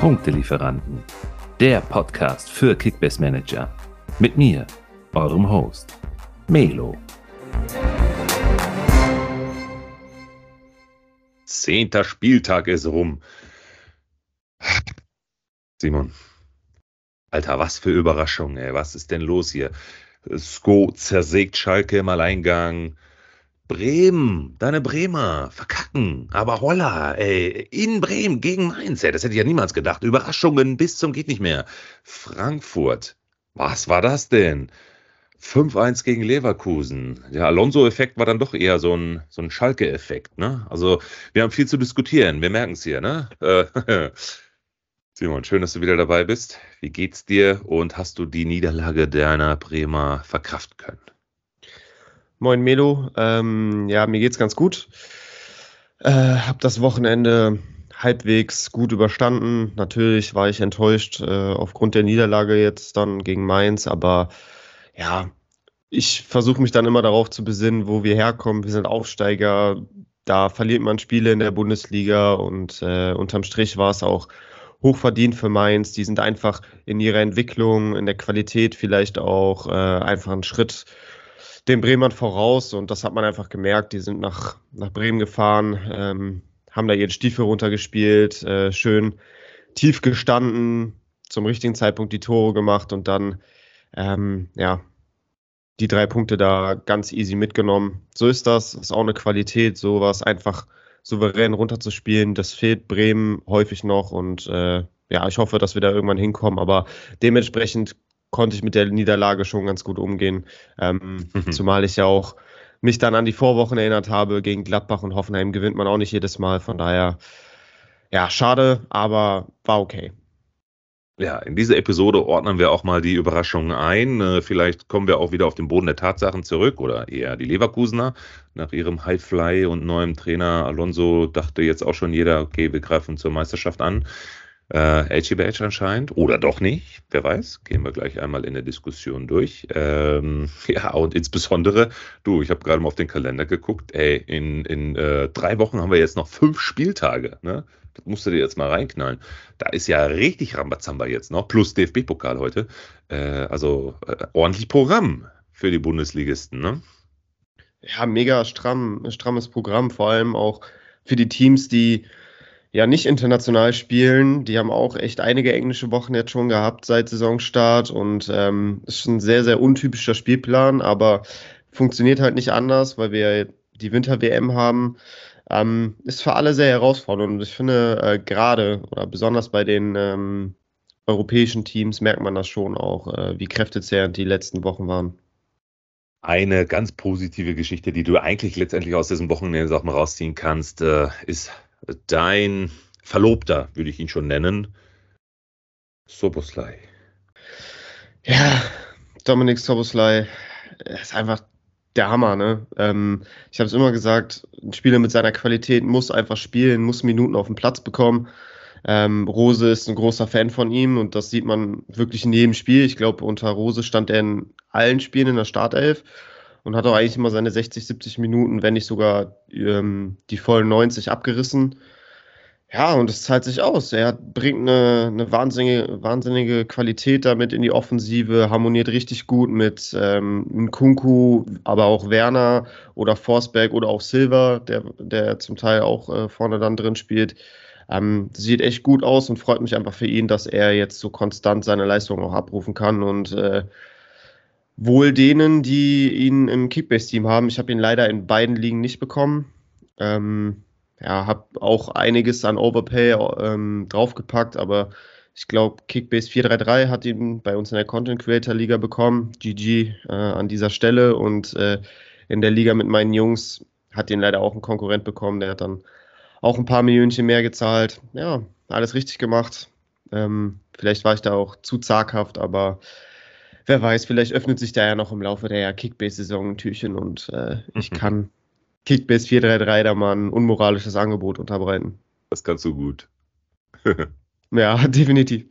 Punktelieferanten, der Podcast für Kickbase Manager. Mit mir, eurem Host, Melo. Zehnter Spieltag ist rum. Simon, Alter, was für Überraschung, ey. Was ist denn los hier? Sko zersägt Schalke im Alleingang. Bremen, deine Bremer, verkacken, aber holla, ey, in Bremen gegen Mainz, ey, das hätte ich ja niemals gedacht. Überraschungen bis zum geht nicht mehr. Frankfurt, was war das denn? 5-1 gegen Leverkusen. Der Alonso-Effekt war dann doch eher so ein, so ein Schalke-Effekt, ne? Also, wir haben viel zu diskutieren, wir merken es hier, ne? Simon, schön, dass du wieder dabei bist. Wie geht's dir und hast du die Niederlage deiner Bremer verkraften können? Moin Melo, ähm, ja, mir geht's ganz gut. Äh, hab das Wochenende halbwegs gut überstanden. Natürlich war ich enttäuscht äh, aufgrund der Niederlage jetzt dann gegen Mainz, aber ja, ich versuche mich dann immer darauf zu besinnen, wo wir herkommen. Wir sind Aufsteiger, da verliert man Spiele in der Bundesliga und äh, unterm Strich war es auch hochverdient für Mainz. Die sind einfach in ihrer Entwicklung, in der Qualität vielleicht auch äh, einfach einen Schritt den Bremern voraus und das hat man einfach gemerkt. Die sind nach, nach Bremen gefahren, ähm, haben da ihren Stiefel runtergespielt, äh, schön tief gestanden, zum richtigen Zeitpunkt die Tore gemacht und dann, ähm, ja, die drei Punkte da ganz easy mitgenommen. So ist das, ist auch eine Qualität, sowas einfach souverän runterzuspielen. Das fehlt Bremen häufig noch und äh, ja, ich hoffe, dass wir da irgendwann hinkommen, aber dementsprechend konnte ich mit der Niederlage schon ganz gut umgehen. Ähm, mhm. Zumal ich ja auch mich dann an die Vorwochen erinnert habe. Gegen Gladbach und Hoffenheim gewinnt man auch nicht jedes Mal. Von daher, ja, schade, aber war okay. Ja, in dieser Episode ordnen wir auch mal die Überraschungen ein. Äh, vielleicht kommen wir auch wieder auf den Boden der Tatsachen zurück oder eher die Leverkusener. Nach ihrem Highfly und neuem Trainer Alonso dachte jetzt auch schon jeder, okay, wir greifen zur Meisterschaft an äh, HGBH anscheinend oder doch nicht, wer weiß, gehen wir gleich einmal in der Diskussion durch. Ähm, ja, und insbesondere, du, ich habe gerade mal auf den Kalender geguckt, ey, in, in äh, drei Wochen haben wir jetzt noch fünf Spieltage, ne? Das musst du dir jetzt mal reinknallen. Da ist ja richtig Rambazamba jetzt noch, plus DFB-Pokal heute. Äh, also äh, ordentlich Programm für die Bundesligisten, ne? Ja, mega stramm, strammes Programm, vor allem auch für die Teams, die ja nicht international spielen. Die haben auch echt einige englische Wochen jetzt schon gehabt seit Saisonstart und ähm, ist ein sehr, sehr untypischer Spielplan, aber funktioniert halt nicht anders, weil wir die Winter-WM haben. Ähm, ist für alle sehr herausfordernd und ich finde äh, gerade oder besonders bei den ähm, europäischen Teams merkt man das schon auch, äh, wie kräftezehrend die letzten Wochen waren. Eine ganz positive Geschichte, die du eigentlich letztendlich aus diesem Wochenende mal, rausziehen kannst, äh, ist dein Verlobter, würde ich ihn schon nennen, Soboslai. Ja, Dominik Soboslai ist einfach der Hammer, ne? Ähm, ich habe es immer gesagt, ein Spieler mit seiner Qualität muss einfach spielen, muss Minuten auf dem Platz bekommen. Ähm, Rose ist ein großer Fan von ihm und das sieht man wirklich in jedem Spiel. Ich glaube, unter Rose stand er in allen Spielen in der Startelf und hat auch eigentlich immer seine 60, 70 Minuten, wenn nicht sogar ähm, die vollen 90 abgerissen. Ja, und es zahlt sich aus. Er bringt eine, eine wahnsinnige, wahnsinnige Qualität damit in die Offensive, harmoniert richtig gut mit ähm, Nkunku, aber auch Werner oder Forsberg oder auch Silver, der, der zum Teil auch äh, vorne dann drin spielt. Ähm, sieht echt gut aus und freut mich einfach für ihn, dass er jetzt so konstant seine Leistung auch abrufen kann und äh, wohl denen, die ihn im Kickbase-Team haben. Ich habe ihn leider in beiden Ligen nicht bekommen. Ähm, ja, habe auch einiges an Overpay ähm, draufgepackt, aber ich glaube, Kickbase 433 hat ihn bei uns in der Content Creator Liga bekommen. GG äh, an dieser Stelle und äh, in der Liga mit meinen Jungs hat ihn leider auch ein Konkurrent bekommen. Der hat dann auch ein paar Millionchen mehr gezahlt. Ja, alles richtig gemacht. Ähm, vielleicht war ich da auch zu zaghaft, aber wer weiß, vielleicht öffnet sich da ja noch im Laufe der Kickbase-Saison ein Türchen und äh, ich mhm. kann Kickbase 433 da mal ein unmoralisches Angebot unterbreiten. Das kannst du gut. ja, definitiv.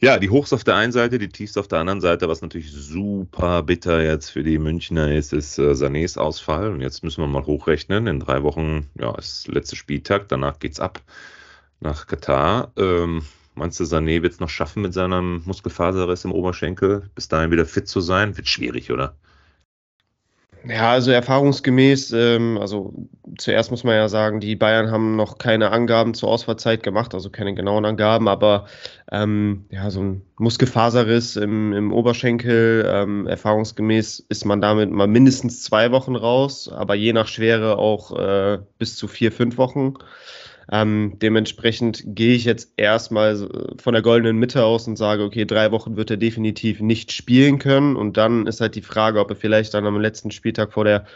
Ja, die Hochs auf der einen Seite, die Tiefs auf der anderen Seite, was natürlich super bitter jetzt für die Münchner ist, ist äh, Sanés Ausfall. Und jetzt müssen wir mal hochrechnen. In drei Wochen, ja, ist letzter Spieltag, danach geht's ab. nach Katar. Ähm, meinst du, Sané wird es noch schaffen mit seinem Muskelfaserriss im Oberschenkel, bis dahin wieder fit zu sein? Wird schwierig, oder? Ja, also erfahrungsgemäß, ähm, also zuerst muss man ja sagen, die Bayern haben noch keine Angaben zur Ausfallzeit gemacht, also keine genauen Angaben, aber ähm, ja, so ein Muskelfaserriss im, im Oberschenkel, ähm, erfahrungsgemäß ist man damit mal mindestens zwei Wochen raus, aber je nach Schwere auch äh, bis zu vier, fünf Wochen. Ähm, dementsprechend gehe ich jetzt erstmal von der goldenen Mitte aus und sage, okay, drei Wochen wird er definitiv nicht spielen können. Und dann ist halt die Frage, ob er vielleicht dann am letzten Spieltag vor der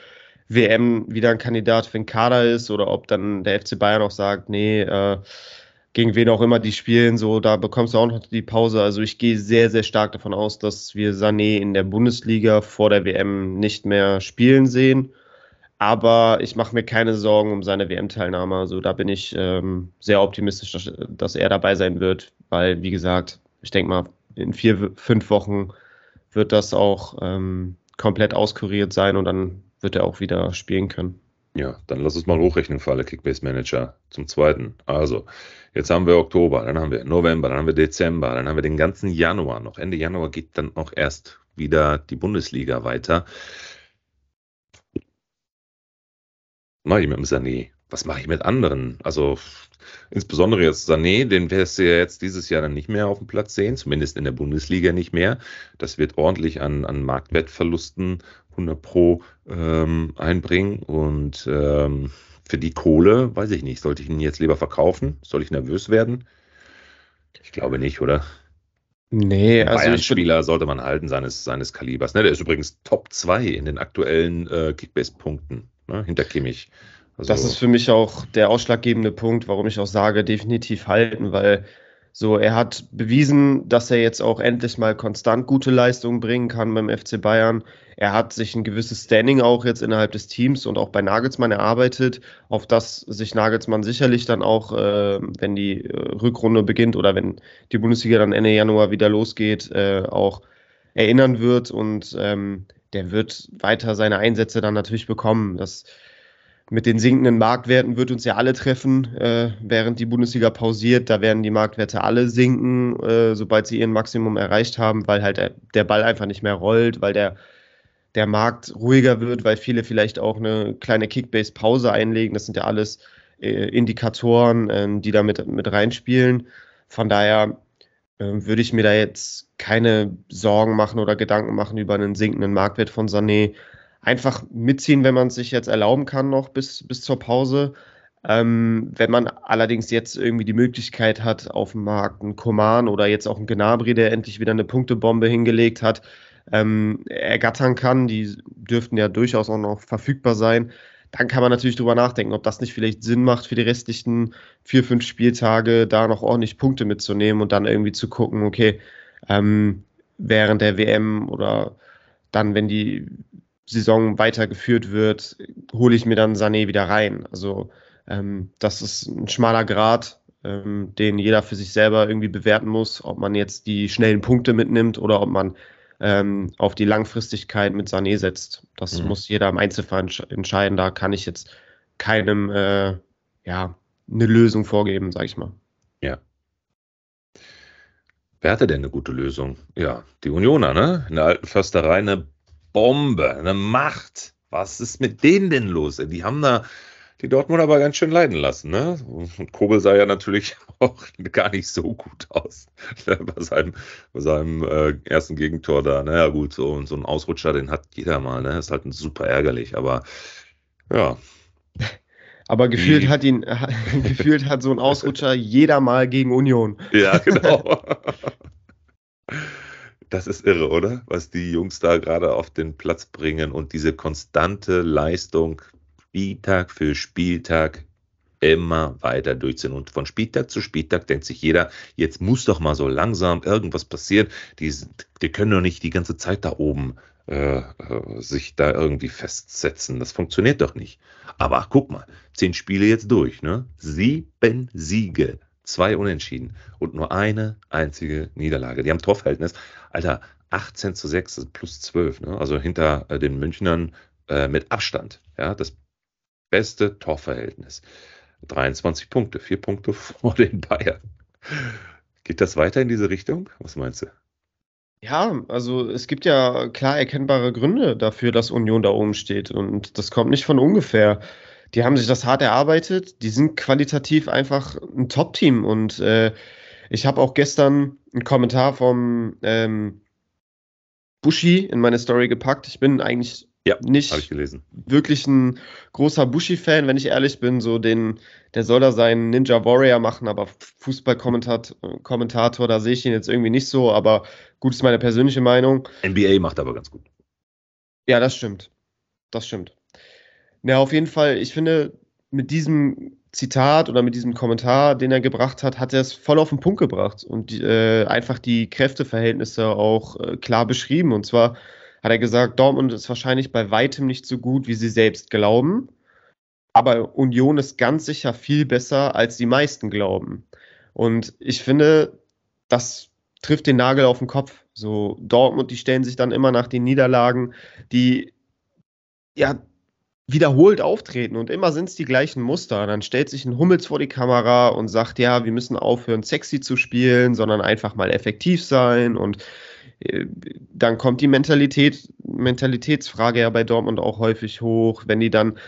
WM wieder ein Kandidat für den Kader ist oder ob dann der FC Bayern auch sagt, nee, äh, gegen wen auch immer die spielen, so, da bekommst du auch noch die Pause. Also ich gehe sehr, sehr stark davon aus, dass wir Sané in der Bundesliga vor der WM nicht mehr spielen sehen. Aber ich mache mir keine Sorgen um seine WM-Teilnahme. Also da bin ich ähm, sehr optimistisch, dass, dass, er dabei sein wird, weil, wie gesagt, ich denke mal, in vier, fünf Wochen wird das auch ähm, komplett auskuriert sein und dann wird er auch wieder spielen können. Ja, dann lass uns mal hochrechnen für alle Kickbase-Manager zum zweiten. Also, jetzt haben wir Oktober, dann haben wir November, dann haben wir Dezember, dann haben wir den ganzen Januar noch. Ende Januar geht dann auch erst wieder die Bundesliga weiter mache ich mit dem Sané? Was mache ich mit anderen? Also insbesondere jetzt Sané, den wirst du ja jetzt dieses Jahr dann nicht mehr auf dem Platz sehen, zumindest in der Bundesliga nicht mehr. Das wird ordentlich an, an Marktwertverlusten 100 Pro ähm, einbringen und ähm, für die Kohle, weiß ich nicht, sollte ich ihn jetzt lieber verkaufen? Soll ich nervös werden? Ich glaube nicht, oder? Nee, also Ein Spieler sollte man halten seines, seines Kalibers. Ne? Der ist übrigens Top 2 in den aktuellen äh, Kickbase-Punkten ne, hinter Kimmich. Also, das ist für mich auch der ausschlaggebende Punkt, warum ich auch sage, definitiv halten, weil so, er hat bewiesen, dass er jetzt auch endlich mal konstant gute Leistungen bringen kann beim FC Bayern. Er hat sich ein gewisses Standing auch jetzt innerhalb des Teams und auch bei Nagelsmann erarbeitet, auf das sich Nagelsmann sicherlich dann auch, äh, wenn die äh, Rückrunde beginnt oder wenn die Bundesliga dann Ende Januar wieder losgeht, äh, auch erinnern wird. Und ähm, der wird weiter seine Einsätze dann natürlich bekommen. Das mit den sinkenden Marktwerten wird uns ja alle treffen, äh, während die Bundesliga pausiert. Da werden die Marktwerte alle sinken, äh, sobald sie ihren Maximum erreicht haben, weil halt der Ball einfach nicht mehr rollt, weil der, der Markt ruhiger wird, weil viele vielleicht auch eine kleine Kickbase-Pause einlegen. Das sind ja alles äh, Indikatoren, ähm, die da mit, mit reinspielen. Von daher würde ich mir da jetzt keine Sorgen machen oder Gedanken machen über einen sinkenden Marktwert von Sané. Einfach mitziehen, wenn man es sich jetzt erlauben kann, noch bis, bis zur Pause. Ähm, wenn man allerdings jetzt irgendwie die Möglichkeit hat, auf dem Markt einen Koman oder jetzt auch einen Gnabry, der endlich wieder eine Punktebombe hingelegt hat, ähm, ergattern kann, die dürften ja durchaus auch noch verfügbar sein, dann kann man natürlich drüber nachdenken, ob das nicht vielleicht Sinn macht, für die restlichen vier, fünf Spieltage da noch ordentlich Punkte mitzunehmen und dann irgendwie zu gucken, okay, ähm, während der WM oder dann, wenn die Saison weitergeführt wird, hole ich mir dann Sané wieder rein. Also ähm, das ist ein schmaler Grad, ähm, den jeder für sich selber irgendwie bewerten muss, ob man jetzt die schnellen Punkte mitnimmt oder ob man ähm, auf die Langfristigkeit mit Sané setzt. Das mhm. muss jeder im Einzelfall entscheiden. Da kann ich jetzt keinem äh, ja, eine Lösung vorgeben, sag ich mal. Ja. Wer hatte denn eine gute Lösung? Ja, die Unioner, ne? In der alten Försterei eine Bombe, eine Macht. Was ist mit denen denn los? Die haben da die Dortmund aber ganz schön leiden lassen. Ne? Und Kobel sah ja natürlich auch gar nicht so gut aus bei seinem, bei seinem äh, ersten Gegentor da. Naja, gut, so, so ein Ausrutscher, den hat jeder mal. Ne? Ist halt super ärgerlich, aber ja. Aber gefühlt hat ihn, gefühlt hat so ein Ausrutscher jeder mal gegen Union. Ja, genau. Das ist irre, oder? Was die Jungs da gerade auf den Platz bringen und diese konstante Leistung Spieltag für Spieltag immer weiter durchziehen. Und von Spieltag zu Spieltag denkt sich jeder, jetzt muss doch mal so langsam irgendwas passieren. Die, die können doch nicht die ganze Zeit da oben äh, äh, sich da irgendwie festsetzen. Das funktioniert doch nicht. Aber ach, guck mal, zehn Spiele jetzt durch, ne? Sieben Siege, zwei Unentschieden und nur eine einzige Niederlage. Die haben Torverhältnis, Alter, 18 zu 6, plus 12, ne? Also hinter äh, den Münchnern äh, mit Abstand. Ja, das beste Torverhältnis. 23 Punkte, vier Punkte vor den Bayern. Geht das weiter in diese Richtung? Was meinst du? Ja, also es gibt ja klar erkennbare Gründe dafür, dass Union da oben steht. Und das kommt nicht von ungefähr. Die haben sich das hart erarbeitet. Die sind qualitativ einfach ein Top-Team. Und äh, ich habe auch gestern einen Kommentar vom ähm, Bushi in meine Story gepackt. Ich bin eigentlich Ja, nicht ich gelesen. wirklich ein großer Bushi-Fan, wenn ich ehrlich bin. So den, der soll da seinen Ninja Warrior machen, aber Fußballkommentator, Kommentator, da sehe ich ihn jetzt irgendwie nicht so. Aber gut, ist meine persönliche Meinung. NBA macht aber ganz gut. Ja, das stimmt. Das stimmt. Ja, auf jeden Fall, ich finde, mit diesem Zitat oder mit diesem Kommentar, den er gebracht hat, hat er es voll auf den Punkt gebracht und äh, einfach die Kräfteverhältnisse auch äh, klar beschrieben. Und zwar hat er gesagt, Dortmund ist wahrscheinlich bei weitem nicht so gut, wie sie selbst glauben, aber Union ist ganz sicher viel besser, als die meisten glauben. Und ich finde, das trifft den Nagel auf den Kopf. So Dortmund, die stellen sich dann immer nach den Niederlagen, die ja wiederholt auftreten und immer sind es die gleichen Muster. Dann stellt sich ein Hummels vor die Kamera und sagt, ja, wir müssen aufhören, sexy zu spielen, sondern einfach mal effektiv sein. Und dann kommt die Mentalität, Mentalitätsfrage ja bei Dortmund auch häufig hoch, wenn die dann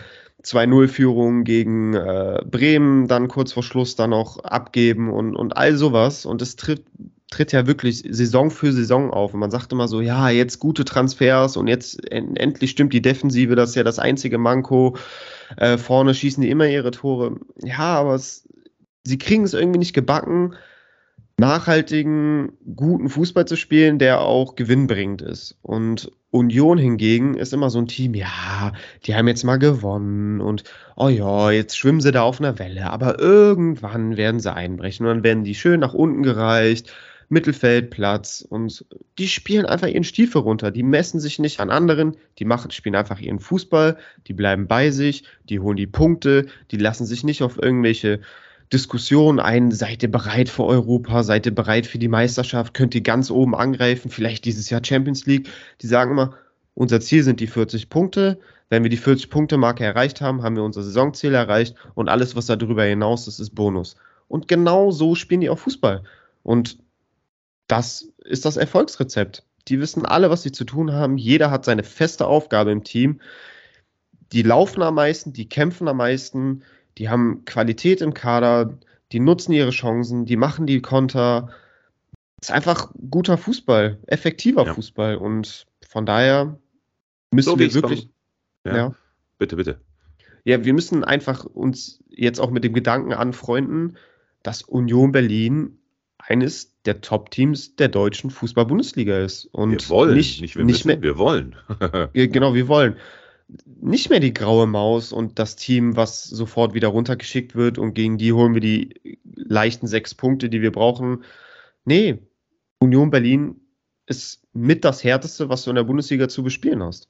2-0-Führung gegen äh, Bremen dann kurz vor Schluss dann auch abgeben und, und all sowas. Und es tritt, tritt ja wirklich Saison für Saison auf. Und man sagt immer so, ja, jetzt gute Transfers und jetzt en endlich stimmt die Defensive, das ist ja das einzige Manko. Äh, vorne schießen die immer ihre Tore. Ja, aber es, sie kriegen es irgendwie nicht gebacken, nachhaltigen, guten Fußball zu spielen, der auch gewinnbringend ist. Und Union hingegen ist immer so ein Team, ja, die haben jetzt mal gewonnen und oh ja, jetzt schwimmen sie da auf einer Welle, aber irgendwann werden sie einbrechen und dann werden die schön nach unten gereicht, Mittelfeldplatz und die spielen einfach ihren Stiefel runter. Die messen sich nicht an anderen, die machen, spielen einfach ihren Fußball, die bleiben bei sich, die holen die Punkte, die lassen sich nicht auf irgendwelche Diskussion ein, seid ihr bereit für Europa, seid ihr bereit für die Meisterschaft, könnt ihr ganz oben angreifen, vielleicht dieses Jahr Champions League. Die sagen immer, unser Ziel sind die 40 Punkte. Wenn wir die 40-Punkte-Marke erreicht haben, haben wir unser Saisonziel erreicht und alles, was darüber hinaus ist, ist Bonus. Und genau so spielen die auch Fußball. Und das ist das Erfolgsrezept. Die wissen alle, was sie zu tun haben. Jeder hat seine feste Aufgabe im Team. Die laufen am meisten, die kämpfen am meisten, die haben Qualität im Kader, die nutzen ihre Chancen, die machen die Konter. Es ist einfach guter Fußball, effektiver Ja. Fußball und von daher müssen So wir wirklich, Ja. ja. Bitte, bitte. ja, wir müssen einfach uns jetzt auch mit dem Gedanken anfreunden, dass Union Berlin eines der Top-Teams der deutschen Fußball-Bundesliga ist und wir wollen, nicht, nicht, wir nicht müssen, mehr, wir wollen. genau, wir wollen. Nicht mehr die graue Maus und das Team, was sofort wieder runtergeschickt wird und gegen die holen wir die leichten sechs Punkte, die wir brauchen. Nee, Union Berlin ist mit das Härteste, was du in der Bundesliga zu bespielen hast.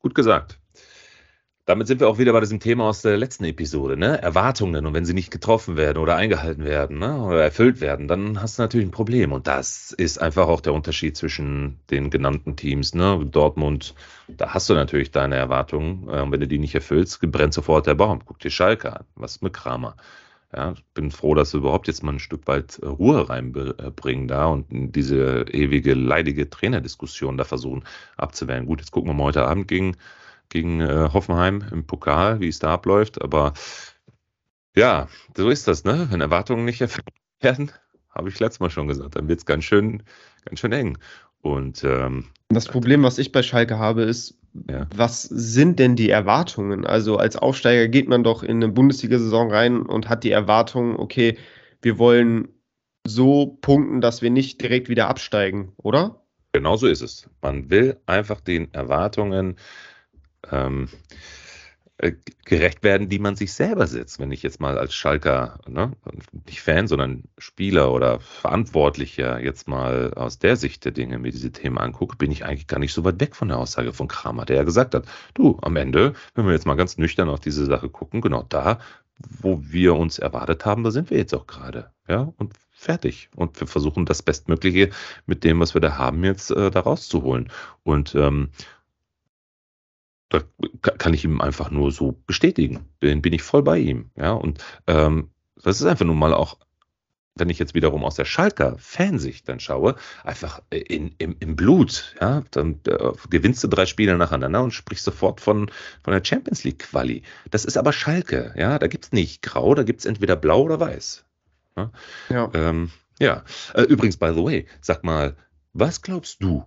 Gut gesagt. Damit sind wir auch wieder bei diesem Thema aus der letzten Episode, ne? Erwartungen. Und wenn sie nicht getroffen werden oder eingehalten werden, ne? Oder erfüllt werden, dann hast du natürlich ein Problem. Und das ist einfach auch der Unterschied zwischen den genannten Teams, ne? Dortmund, da hast du natürlich deine Erwartungen. Äh, Und wenn du die nicht erfüllst, brennt sofort der Baum. Guck dir Schalke an. Was mit Kramer? Ja, ich bin froh, dass wir überhaupt jetzt mal ein Stück weit äh, Ruhe reinbringen da und diese ewige leidige Trainerdiskussion da versuchen abzuwehren. Gut, jetzt gucken wir mal heute Abend gegen, gegen äh, Hoffenheim im Pokal, wie es da abläuft. Aber ja, so ist das, ne? Wenn Erwartungen nicht erfüllt werden, habe ich letztes Mal schon gesagt, dann wird es ganz schön, ganz schön eng. Und ähm, Das Problem, was ich bei Schalke habe, ist, Ja. was sind denn die Erwartungen? Also als Aufsteiger geht man doch in eine Bundesliga-Saison rein und hat die Erwartung, okay, wir wollen so punkten, dass wir nicht direkt wieder absteigen, oder? Genau so ist es. Man will einfach den Erwartungen ähm, äh, gerecht werden, die man sich selber setzt. Wenn ich jetzt mal als Schalker, ne, nicht Fan, sondern Spieler oder Verantwortlicher jetzt mal aus der Sicht der Dinge mir diese Themen angucke, bin ich eigentlich gar nicht so weit weg von der Aussage von Kramer, der ja gesagt hat, du, am Ende, wenn wir jetzt mal ganz nüchtern auf diese Sache gucken, genau da, wo wir uns erwartet haben, da sind wir jetzt auch gerade. Ja, und fertig. Und wir versuchen das Bestmögliche mit dem, was wir da haben, jetzt äh, da rauszuholen. Und ähm, Da kann ich ihm einfach nur so bestätigen. Bin, bin ich voll bei ihm. Ja, und ähm, das ist einfach nun mal auch wenn ich jetzt wiederum aus der Schalker Fansicht dann schaue, einfach in, im, im Blut, ja, dann äh, gewinnst du drei Spiele nacheinander und sprichst sofort von, von der Champions League Quali. Das ist aber Schalke, ja, da gibt es nicht grau, da gibt es entweder blau oder weiß. Ja, ja. Ähm, ja. Äh, übrigens, by the way, sag mal, was glaubst du,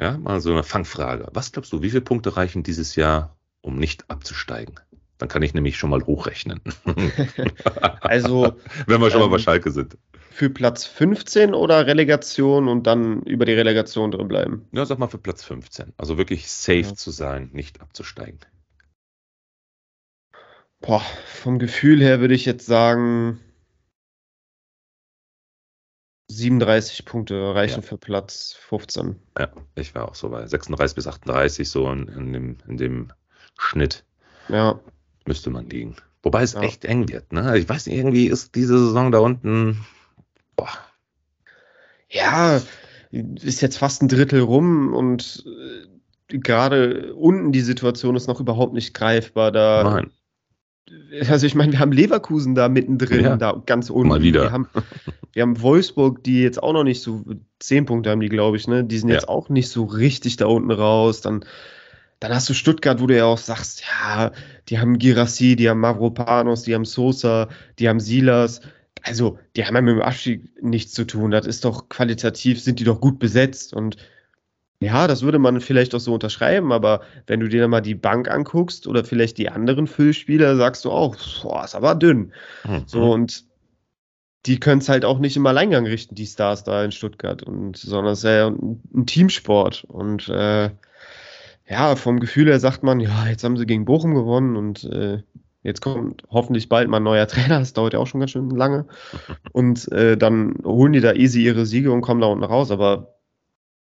ja, mal so eine Fangfrage, was glaubst du, wie viele Punkte reichen dieses Jahr, um nicht abzusteigen? Dann kann ich nämlich schon mal hochrechnen. also, wenn wir schon ähm, mal bei Schalke sind. Für Platz 15 oder Relegation und dann über die Relegation drin bleiben? Ja, sag mal für Platz 15. Also wirklich safe ja. zu sein, nicht abzusteigen. Boah, vom Gefühl her würde ich jetzt sagen, 37 Punkte reichen ja. für Platz 15. Ja, ich war auch so bei 36 bis 38, so in, in dem, in dem Schnitt. Ja müsste man liegen. Wobei es ja. echt eng wird. Ne? Ich weiß nicht, irgendwie ist diese Saison da unten. Boah. Ja, ist jetzt fast ein Drittel rum und äh, gerade unten die Situation ist noch überhaupt nicht greifbar. Da, Nein. Also ich meine, wir haben Leverkusen da mittendrin, ja. da ganz unten. Mal wieder. Wir haben, wir haben Wolfsburg, die jetzt auch noch nicht so, zehn Punkte haben die, glaube ich, ne? Die sind jetzt ja. auch nicht so richtig da unten raus. Dann dann hast du Stuttgart, wo du ja auch sagst, ja, die haben Girassi, die haben Mavropanos, die haben Sosa, die haben Silas. Also, die haben ja mit dem Abstieg nichts zu tun. Das ist doch qualitativ, sind die doch gut besetzt. Und ja, das würde man vielleicht auch so unterschreiben, aber wenn du dir dann mal die Bank anguckst oder vielleicht die anderen Füllspieler, sagst du auch, boah, ist aber dünn. Mhm. So, und die können es halt auch nicht im Alleingang richten, die Stars da in Stuttgart, und, sondern es ist ja ein, Teamsport. Und äh, ja, vom Gefühl her sagt man, ja, jetzt haben sie gegen Bochum gewonnen und äh, jetzt kommt hoffentlich bald mal ein neuer Trainer. Das dauert ja auch schon ganz schön lange. Und äh, dann holen die da easy ihre Siege und kommen da unten raus. Aber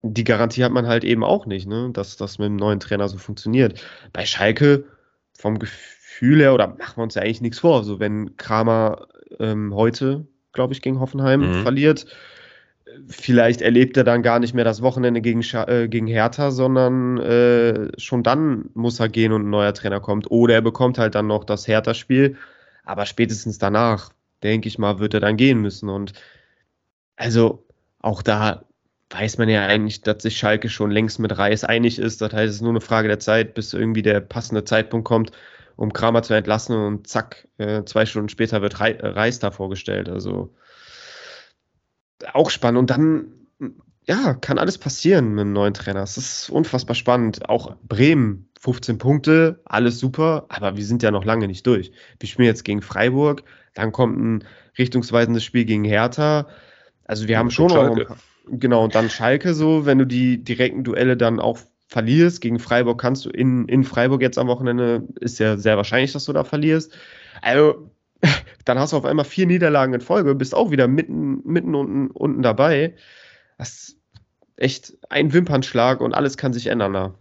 die Garantie hat man halt eben auch nicht, ne? dass das mit dem neuen Trainer so funktioniert. Bei Schalke vom Gefühl her, oder machen wir uns ja eigentlich nichts vor, so wenn Kramer ähm, heute, glaube ich, gegen Hoffenheim mhm. verliert, vielleicht erlebt er dann gar nicht mehr das Wochenende gegen, äh, gegen Hertha, sondern äh, schon dann muss er gehen und ein neuer Trainer kommt. Oder er bekommt halt dann noch das Hertha-Spiel. Aber spätestens danach, denke ich mal, wird er dann gehen müssen. Und also auch da weiß man ja eigentlich, dass sich Schalke schon längst mit Reis einig ist. Das heißt, es ist nur eine Frage der Zeit, bis irgendwie der passende Zeitpunkt kommt, um Kramer zu entlassen und zack, äh, zwei Stunden später wird Reis da vorgestellt. Also auch spannend. Und dann, ja, kann alles passieren mit einem neuen Trainer. Es ist unfassbar spannend. Auch Bremen, 15 Punkte, alles super, aber wir sind ja noch lange nicht durch. Wir spielen jetzt gegen Freiburg, dann kommt ein richtungsweisendes Spiel gegen Hertha. Also wir haben schon noch, genau, und dann Schalke so, wenn du die direkten Duelle dann auch verlierst, gegen Freiburg kannst du in, in Freiburg jetzt am Wochenende, ist ja sehr wahrscheinlich, dass du da verlierst. Also dann hast du auf einmal vier Niederlagen in Folge, bist auch wieder mitten, mitten unten, unten dabei. Das ist echt ein Wimpernschlag und alles kann sich ändern da.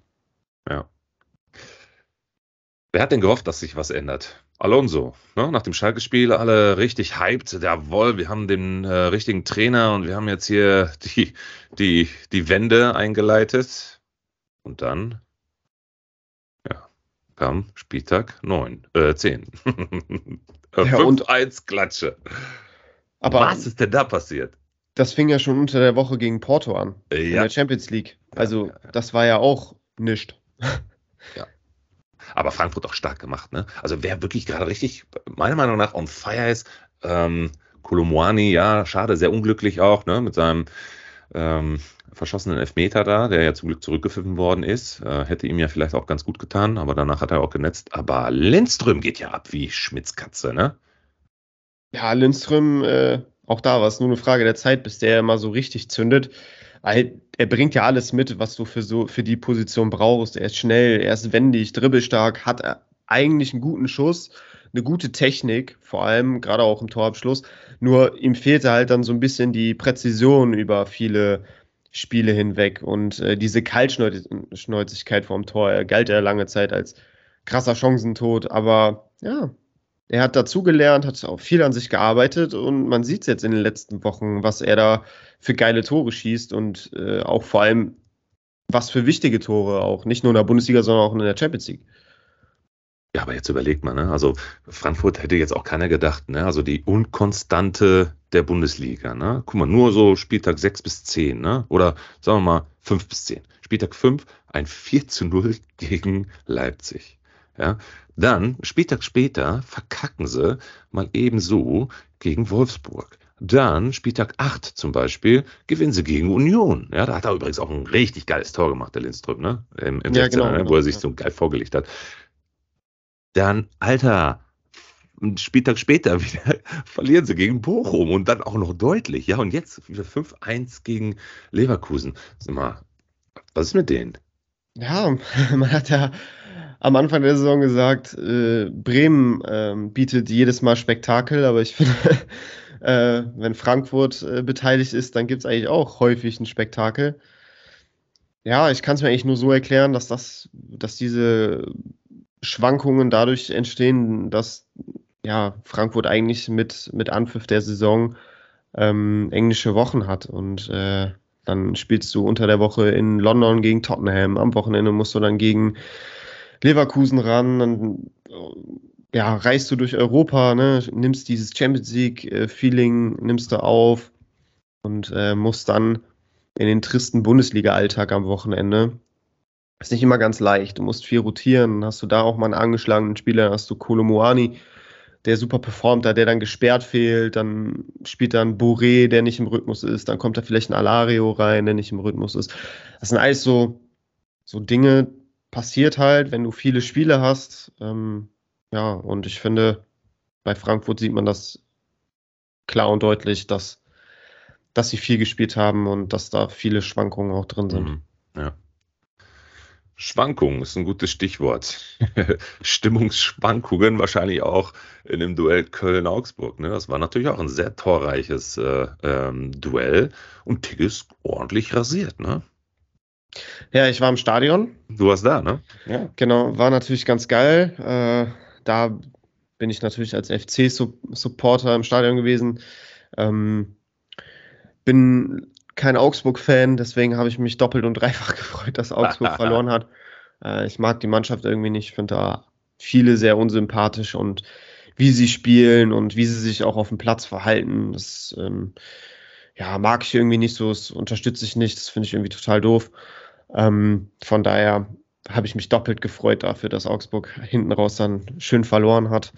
Ja. Wer hat denn gehofft, dass sich was ändert? Alonso, ne? nach dem Schalke-Spiel alle richtig hyped. Jawohl, wir haben den äh, richtigen Trainer und wir haben jetzt hier die, die, die Wende eingeleitet. Und dann kam Spieltag 9, äh, 10. ja, 5, und 1 Klatsche. Aber was ist denn da passiert? Das fing ja schon unter der Woche gegen Porto an. Ja. In der Champions League. Also, ja, ja, das war ja auch nichts. Ja. Aber Frankfurt auch stark gemacht, ne? Also, wer wirklich gerade richtig, meiner Meinung nach, on fire ist, ähm, Kolomwani, ja, schade, sehr unglücklich auch, ne? Mit seinem ähm, verschossenen Elfmeter da, der ja zum Glück zurückgepfiffen worden ist. Äh, hätte ihm ja vielleicht auch ganz gut getan, aber danach hat er auch genetzt. Aber Lindström geht ja ab wie Schmitzkatze, ne? Ja, Lindström, äh, auch da war es nur eine Frage der Zeit, bis der mal so richtig zündet. Er bringt ja alles mit, was du für so für die Position brauchst. Er ist schnell, er ist wendig, dribbelstark, hat eigentlich einen guten Schuss, eine gute Technik, vor allem gerade auch im Torabschluss. Nur ihm fehlte halt dann so ein bisschen die Präzision über viele Spiele hinweg. Und äh, diese Kaltschnäuzigkeit vorm Tor er galt ja lange Zeit als krasser Chancentod. Aber ja, er hat dazugelernt, hat auch viel an sich gearbeitet und man sieht es jetzt in den letzten Wochen, was er da für geile Tore schießt und äh, auch vor allem, was für wichtige Tore auch. Nicht nur in der Bundesliga, sondern auch in der Champions League. Ja, aber jetzt überlegt man, ne? also Frankfurt hätte jetzt auch keiner gedacht, ne? also die Unkonstante der Bundesliga. Ne? Guck mal, nur so Spieltag 6 bis 10 ne? oder sagen wir mal 5 bis 10. Spieltag 5 ein 4 zu 0 gegen Leipzig. Ja? Dann, Spieltag später, verkacken sie mal ebenso gegen Wolfsburg. Dann, Spieltag 8 zum Beispiel, gewinnen sie gegen Union. Ja, da hat er übrigens auch ein richtig geiles Tor gemacht, der Lindström, ne? Im, im Ja, genau, ne? genau, wo er sich so geil vorgelegt hat. Dann, Alter, einen Spieltag später wieder verlieren sie gegen Bochum und dann auch noch deutlich. Ja, und jetzt wieder 5-1 gegen Leverkusen. Sag mal, was ist mit denen? Ja, man hat ja am Anfang der Saison gesagt, äh, Bremen ähm, bietet jedes Mal Spektakel, aber ich finde, äh, wenn Frankfurt äh, beteiligt ist, dann gibt es eigentlich auch häufig ein Spektakel. Ja, ich kann es mir eigentlich nur so erklären, dass das, dass diese Schwankungen dadurch entstehen, dass ja, Frankfurt eigentlich mit, mit Anpfiff der Saison ähm, englische Wochen hat und äh, dann spielst du unter der Woche in London gegen Tottenham. Am Wochenende musst du dann gegen Leverkusen ran. Dann äh, ja, reist du durch Europa, ne? nimmst dieses Champions League-Feeling, nimmst du auf und äh, musst dann in den tristen Bundesliga-Alltag am Wochenende. Ist nicht immer ganz leicht. Du musst viel rotieren. Hast du da auch mal einen angeschlagenen Spieler, hast du Kolomoani, der super performt hat, der dann gesperrt fehlt, dann spielt dann Boré, der nicht im Rhythmus ist, dann kommt da vielleicht ein Alario rein, der nicht im Rhythmus ist. Das sind alles so, so Dinge, passiert halt, wenn du viele Spiele hast. Ähm, ja, und ich finde, bei Frankfurt sieht man das klar und deutlich, dass, dass sie viel gespielt haben und dass da viele Schwankungen auch drin sind. Mhm. Ja. Schwankungen ist ein gutes Stichwort. Stimmungsschwankungen wahrscheinlich auch in dem Duell Köln-Augsburg. Ne? Das war natürlich auch ein sehr torreiches äh, ähm, Duell und Tigges ordentlich rasiert. Ne? Ja, ich war im Stadion. Du warst da, ne? Ja. Genau, war natürlich ganz geil. Äh, da bin ich natürlich als FC-Supporter im Stadion gewesen. Ähm, bin kein Augsburg-Fan, deswegen habe ich mich doppelt und dreifach gefreut, dass Augsburg verloren hat. Äh, ich mag die Mannschaft irgendwie nicht, ich finde da viele sehr unsympathisch und wie sie spielen und wie sie sich auch auf dem Platz verhalten, das ähm, ja, mag ich irgendwie nicht so, das unterstütze ich nicht, das finde ich irgendwie total doof. Ähm, von daher habe ich mich doppelt gefreut dafür, dass Augsburg hinten raus dann schön verloren hat.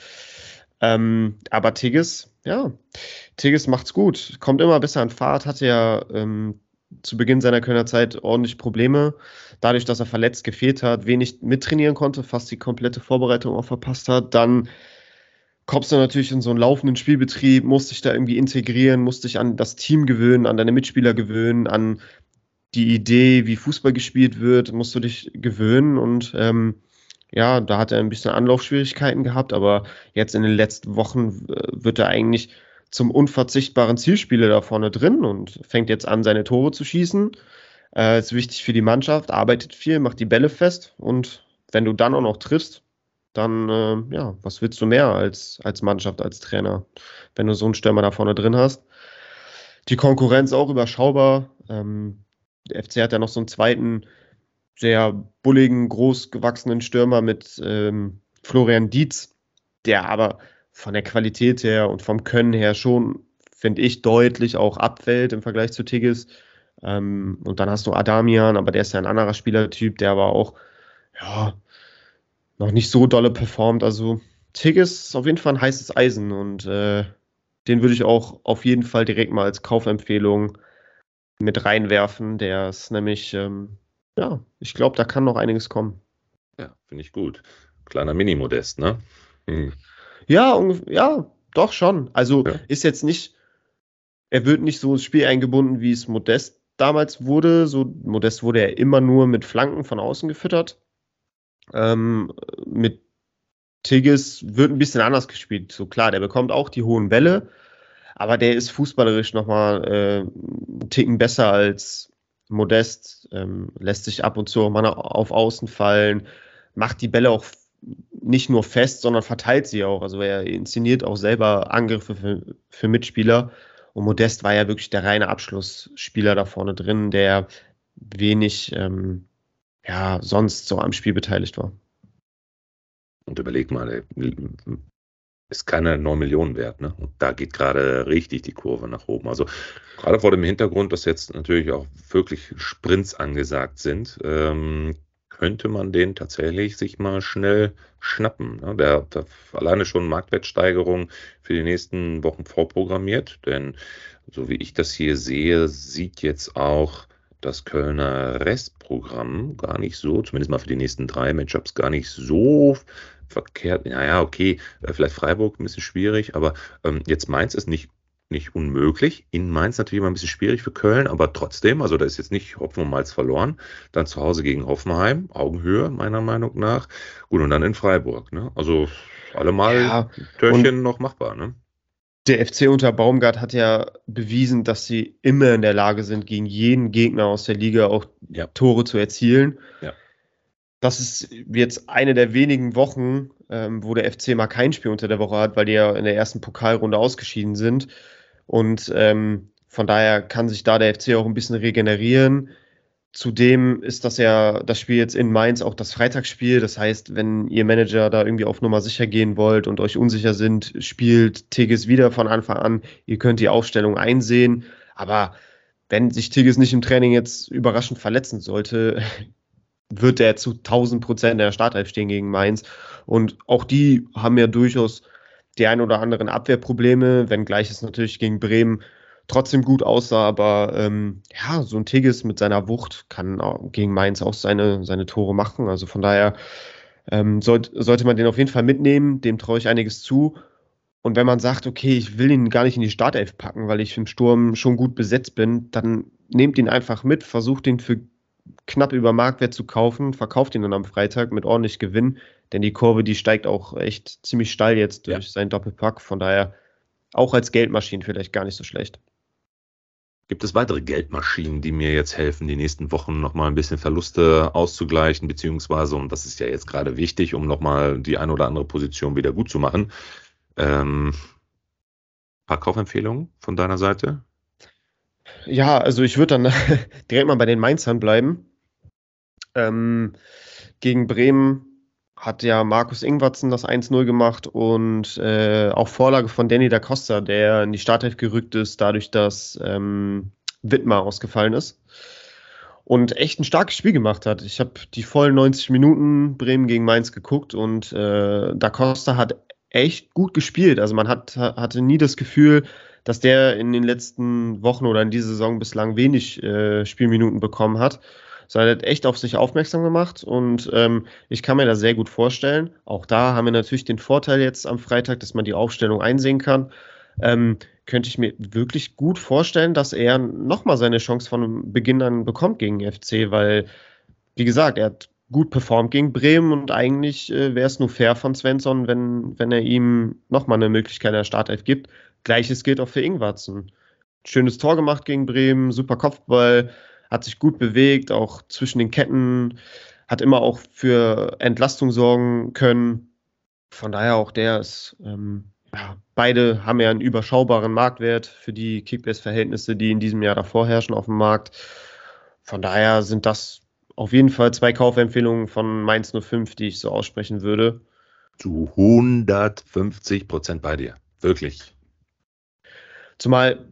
Ähm, aber Tigges, ja, Tigges macht's gut, kommt immer besser an Fahrt, hatte ja ähm, zu Beginn seiner Kölner Zeit ordentlich Probleme. Dadurch, dass er verletzt gefehlt hat, wenig mittrainieren konnte, fast die komplette Vorbereitung auch verpasst hat, dann kommst du natürlich in so einen laufenden Spielbetrieb, musst dich da irgendwie integrieren, musst dich an das Team gewöhnen, an deine Mitspieler gewöhnen, an die Idee, wie Fußball gespielt wird, musst du dich gewöhnen und ähm, ja, da hat er ein bisschen Anlaufschwierigkeiten gehabt, aber jetzt in den letzten Wochen äh, wird er eigentlich zum unverzichtbaren Zielspieler da vorne drin und fängt jetzt an, seine Tore zu schießen. Äh, ist wichtig für die Mannschaft, arbeitet viel, macht die Bälle fest und wenn du dann auch noch triffst, dann, äh, ja, was willst du mehr als, als Mannschaft, als Trainer, wenn du so einen Stürmer da vorne drin hast? Die Konkurrenz auch überschaubar. Ähm, der FC hat ja noch so einen zweiten, sehr bulligen, groß gewachsenen Stürmer mit ähm, Florian Dietz, der aber von der Qualität her und vom Können her schon, finde ich, deutlich auch abfällt im Vergleich zu Tigges. Ähm, und dann hast du Adamian, aber der ist ja ein anderer Spielertyp, der aber auch, ja, noch nicht so dolle performt. Also Tigges ist auf jeden Fall ein heißes Eisen und äh, den würde ich auch auf jeden Fall direkt mal als Kaufempfehlung mit reinwerfen. Der ist nämlich, ähm, ja, ich glaube, da kann noch einiges kommen. Ja, finde ich gut. Kleiner Mini-Modest, ne? Hm. Ja, ja, doch schon. Also Ja. ist jetzt nicht, er wird nicht so ins Spiel eingebunden, wie es Modest damals wurde. So Modest wurde er immer nur mit Flanken von außen gefüttert. Ähm, mit Tigges wird ein bisschen anders gespielt. So klar, der bekommt auch die hohen Bälle, aber der ist fußballerisch nochmal äh, einen Ticken besser als Modest, ähm, lässt sich ab und zu mal auf Außen fallen, macht die Bälle auch nicht nur fest, sondern verteilt sie auch. Also er inszeniert auch selber Angriffe für, für Mitspieler. Und Modest war ja wirklich der reine Abschlussspieler da vorne drin, der wenig, ähm, ja sonst so am Spiel beteiligt war. Und überleg mal, ist keine 9 Millionen wert. Ne? Und da geht gerade richtig die Kurve nach oben. Also gerade vor dem Hintergrund, dass jetzt natürlich auch wirklich Sprints angesagt sind, ähm, könnte man den tatsächlich sich mal schnell schnappen. Ne? Der hat alleine schon Marktwertsteigerung für die nächsten Wochen vorprogrammiert, denn so wie ich das hier sehe, sieht jetzt auch das Kölner Restprogramm gar nicht so, zumindest mal für die nächsten drei Matchups, gar nicht so verkehrt. Naja, okay, äh, vielleicht Freiburg ein bisschen schwierig, aber ähm, jetzt Mainz ist nicht, nicht unmöglich. In Mainz natürlich immer ein bisschen schwierig für Köln, aber trotzdem, also da ist jetzt nicht Hopfen und Malz verloren. Dann zu Hause gegen Hoffenheim, Augenhöhe meiner Meinung nach. Gut, und dann in Freiburg. Ne? Also allemal ja, Törchen noch machbar. Ne? Der FC unter Baumgart hat ja bewiesen, dass sie immer in der Lage sind, gegen jeden Gegner aus der Liga auch ja. Tore zu erzielen. Ja das ist jetzt eine der wenigen Wochen, ähm, wo der FC mal kein Spiel unter der Woche hat, weil die ja in der ersten Pokalrunde ausgeschieden sind. Und ähm, von daher kann sich da der FC auch ein bisschen regenerieren. Zudem ist das ja das Spiel jetzt in Mainz auch das Freitagsspiel. Das heißt, wenn ihr Manager da irgendwie auf Nummer sicher gehen wollt und euch unsicher sind, spielt Tigges wieder von Anfang an. Ihr könnt die Aufstellung einsehen. Aber wenn sich Tigges nicht im Training jetzt überraschend verletzen sollte, wird er zu 1000 Prozent in der Startelf stehen gegen Mainz. Und auch die haben ja durchaus die ein oder anderen Abwehrprobleme, wenngleich es natürlich gegen Bremen trotzdem gut aussah. Aber ähm, ja, so ein Tigges mit seiner Wucht kann gegen Mainz auch seine, seine Tore machen. Also von daher ähm, sollt, sollte man den auf jeden Fall mitnehmen. Dem traue ich einiges zu. Und wenn man sagt, okay, ich will ihn gar nicht in die Startelf packen, weil ich im Sturm schon gut besetzt bin, dann nehmt ihn einfach mit, versucht ihn für knapp über Marktwert zu kaufen, verkauft ihn dann am Freitag mit ordentlich Gewinn, denn die Kurve, die steigt auch echt ziemlich steil jetzt durch ja. seinen Doppelpack. Von daher auch als Geldmaschine vielleicht gar nicht so schlecht. Gibt es weitere Geldmaschinen, die mir jetzt helfen, die nächsten Wochen nochmal ein bisschen Verluste auszugleichen, beziehungsweise, und das ist ja jetzt gerade wichtig, um nochmal die eine oder andere Position wieder gut zu machen? Ähm, paar Kaufempfehlungen von deiner Seite? Ja, also ich würde dann direkt mal bei den Mainzern bleiben. Ähm, gegen Bremen hat ja Markus Ingwatzen das 1-0 gemacht und äh, auch Vorlage von Danny da Costa, der in die Startelf gerückt ist, dadurch, dass ähm, Wittmar ausgefallen ist. Und echt ein starkes Spiel gemacht hat. Ich habe die vollen 90 Minuten Bremen gegen Mainz geguckt und äh, da Costa hat echt gut gespielt. Also man hat, hatte nie das Gefühl, dass der in den letzten Wochen oder in dieser Saison bislang wenig äh, Spielminuten bekommen hat. Sondern er hat echt auf sich aufmerksam gemacht und ähm, ich kann mir das sehr gut vorstellen. Auch da haben wir natürlich den Vorteil jetzt am Freitag, dass man die Aufstellung einsehen kann. Ähm, könnte ich mir wirklich gut vorstellen, dass er nochmal seine Chance von Beginn an bekommt gegen FC, weil, wie gesagt, er hat gut performt gegen Bremen und eigentlich äh, wäre es nur fair von Svensson, wenn, wenn er ihm nochmal eine Möglichkeit in der Startelf gibt. Gleiches gilt auch für Ingwarzen. Schönes Tor gemacht gegen Bremen, super Kopfball, hat sich gut bewegt, auch zwischen den Ketten, hat immer auch für Entlastung sorgen können. Von daher auch der ist, ähm, ja, beide haben ja einen überschaubaren Marktwert für die Kickbase-Verhältnisse, die in diesem Jahr davor herrschen auf dem Markt. Von daher sind das auf jeden Fall zwei Kaufempfehlungen von Mainz 05, die ich so aussprechen würde. Zu 150 Prozent bei dir. Wirklich. Zumal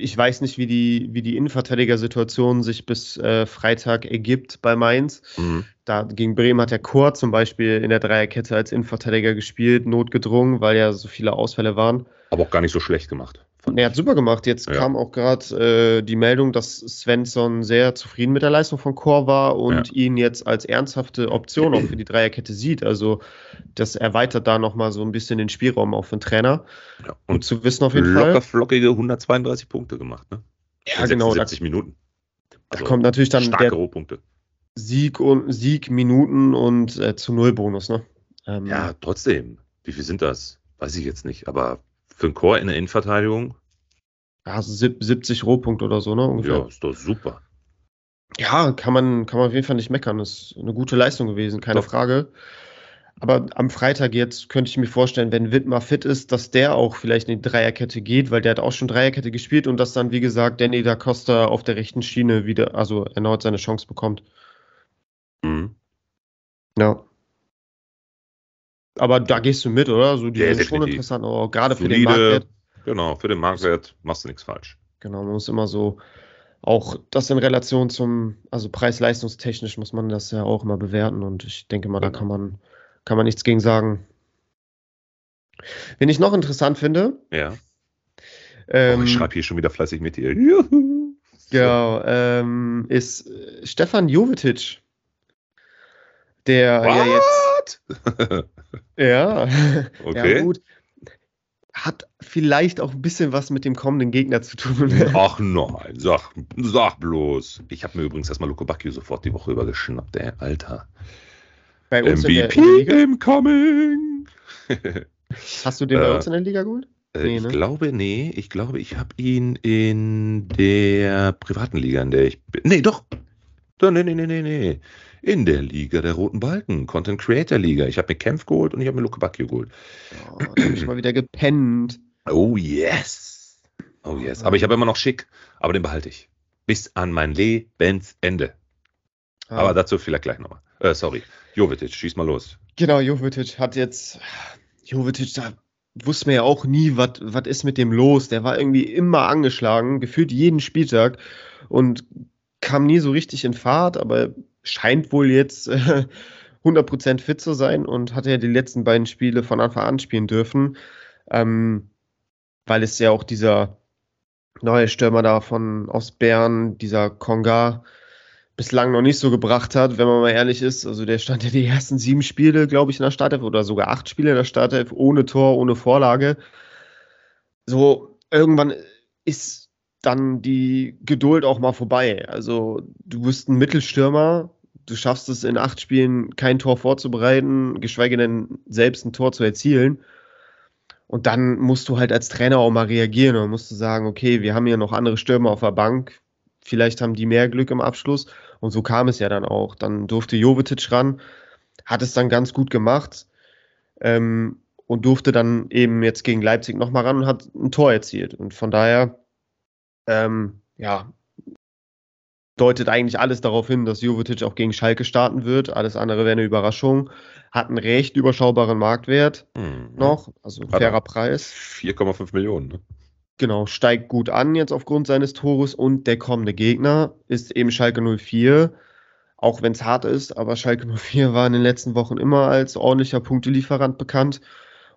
ich weiß nicht, wie die, wie die Innenverteidiger-Situation sich bis äh, Freitag ergibt bei Mainz. Mhm. Da gegen Bremen hat der Chor zum Beispiel in der Dreierkette als Innenverteidiger gespielt, notgedrungen, weil ja so viele Ausfälle waren. Aber auch gar nicht so schlecht gemacht. Er hat super gemacht. Jetzt ja. kam auch gerade äh, die Meldung, dass Svensson sehr zufrieden mit der Leistung von Chor war und ja. ihn jetzt als ernsthafte Option auch für die Dreierkette sieht. Also das erweitert da nochmal so ein bisschen den Spielraum auch für den Trainer. Ja. Und Gut zu wissen auf jeden locker, Fall. Locker flockige 132 Punkte gemacht, ne? Ja, genau. 70 Minuten. Also da kommt natürlich dann starke der Rohpunkte. Sieg und Sieg, Minuten und äh, zu Null Bonus, ne? Ähm, ja, trotzdem. Wie viel sind das? Weiß ich jetzt nicht, aber für einen Chor in der Innenverteidigung. Ja, 70 Rohpunkte oder so, ne? Ungefähr. Ja, ist doch super. Ja, kann man, kann man auf jeden Fall nicht meckern. Das ist eine gute Leistung gewesen, keine doch. Frage. Aber am Freitag jetzt könnte ich mir vorstellen, wenn Wittmar fit ist, dass der auch vielleicht in die Dreierkette geht, weil der hat auch schon Dreierkette gespielt und dass dann, wie gesagt, Danny da Costa auf der rechten Schiene wieder, also erneut seine Chance bekommt. Mhm. Ja. Aber da gehst du mit, oder? So, die Ja, sind schon interessant, aber gerade für den Solide, Marktwert. Genau, für den Marktwert machst du nichts falsch. Genau, man muss immer so auch das in Relation zum, also preis-leistungstechnisch muss man das ja auch immer bewerten und ich denke mal, da Genau. kann man, kann man nichts gegen sagen. Wen ich noch interessant finde, Ja. ähm, oh, ich schreibe hier schon wieder fleißig mit dir. Juhu. genau, ähm, ist Stefan Jovetic. Der ja jetzt, What? ja, Okay. ja gut, hat vielleicht auch ein bisschen was mit dem kommenden Gegner zu tun. Ach nein, sag, sag bloß. Ich habe mir übrigens erstmal Luko Bacchio sofort die Woche übergeschnappt, ey, Alter. Bei uns in der, in der MVP Liga. incoming. Hast du den bei Äh, uns in der Liga geholt? Äh, Nee, ich ne? glaube, nee, ich glaube, ich habe ihn in der privaten Liga, in der ich bin. Nee, doch. Doch, Nee, nee, nee, nee, nee. In der Liga der Roten Balken, Content Creator Liga. Ich habe mir Kempf geholt und ich habe mir Luke Bacchio geholt. Oh, da hab ich mal wieder gepennt. Oh yes. Oh yes. Aber ich habe immer noch schick, aber den behalte ich. Bis an mein Lebensende. Ah. Aber dazu vielleicht gleich nochmal. Äh, sorry. Jovetic, schieß mal los. Genau, Jovetic hat jetzt. Jovetic, da wusste man ja auch nie, was ist mit dem los. Der war irgendwie immer angeschlagen, gefühlt jeden Spieltag und kam nie so richtig in Fahrt, aber scheint wohl jetzt äh, 100% fit zu sein und hatte ja die letzten beiden Spiele von Anfang an spielen dürfen, ähm, weil es ja auch dieser neue Stürmer da von aus Bern, dieser Konga, bislang noch nicht so gebracht hat, wenn man mal ehrlich ist. Also der stand ja die ersten sieben Spiele, glaube ich, in der Startelf oder sogar acht Spiele in der Startelf, ohne Tor, ohne Vorlage. So, irgendwann ist dann die Geduld auch mal vorbei. Also du bist ein Mittelstürmer, du schaffst es in acht Spielen kein Tor vorzubereiten, geschweige denn selbst ein Tor zu erzielen. Und dann musst du halt als Trainer auch mal reagieren und musst du sagen, okay, wir haben hier noch andere Stürmer auf der Bank, vielleicht haben die mehr Glück im Abschluss. Und so kam es ja dann auch. Dann durfte Jovetic ran, hat es dann ganz gut gemacht ähm, und durfte dann eben jetzt gegen Leipzig nochmal ran und hat ein Tor erzielt. Und von daher, ähm, ja, deutet eigentlich alles darauf hin, dass Jovetic auch gegen Schalke starten wird. Alles andere wäre eine Überraschung. Hat einen recht überschaubaren Marktwert Hm. noch, also er. fairer Preis. 4,5 Millionen. Ne? Genau, steigt gut an jetzt aufgrund seines Tores und der kommende Gegner ist eben Schalke 04. Auch wenn es hart ist, aber Schalke 04 war in den letzten Wochen immer als ordentlicher Punktelieferant bekannt.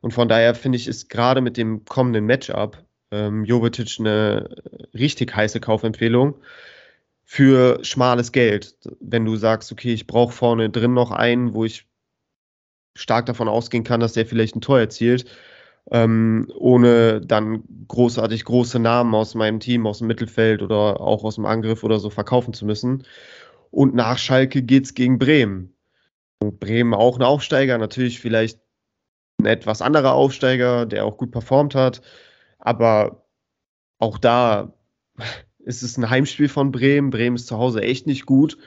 Und von daher finde ich, ist gerade mit dem kommenden Matchup ähm, Jovetic eine richtig heiße Kaufempfehlung für schmales Geld. Wenn du sagst, okay, ich brauche vorne drin noch einen, wo ich stark davon ausgehen kann, dass der vielleicht ein Tor erzielt, ähm, ohne dann großartig große Namen aus meinem Team, aus dem Mittelfeld oder auch aus dem Angriff oder so verkaufen zu müssen. Und nach Schalke geht's gegen Bremen. Und Bremen auch ein Aufsteiger, natürlich vielleicht ein etwas anderer Aufsteiger, der auch gut performt hat. Aber auch da ist es ein Heimspiel von Bremen. Bremen ist zu Hause echt nicht gut.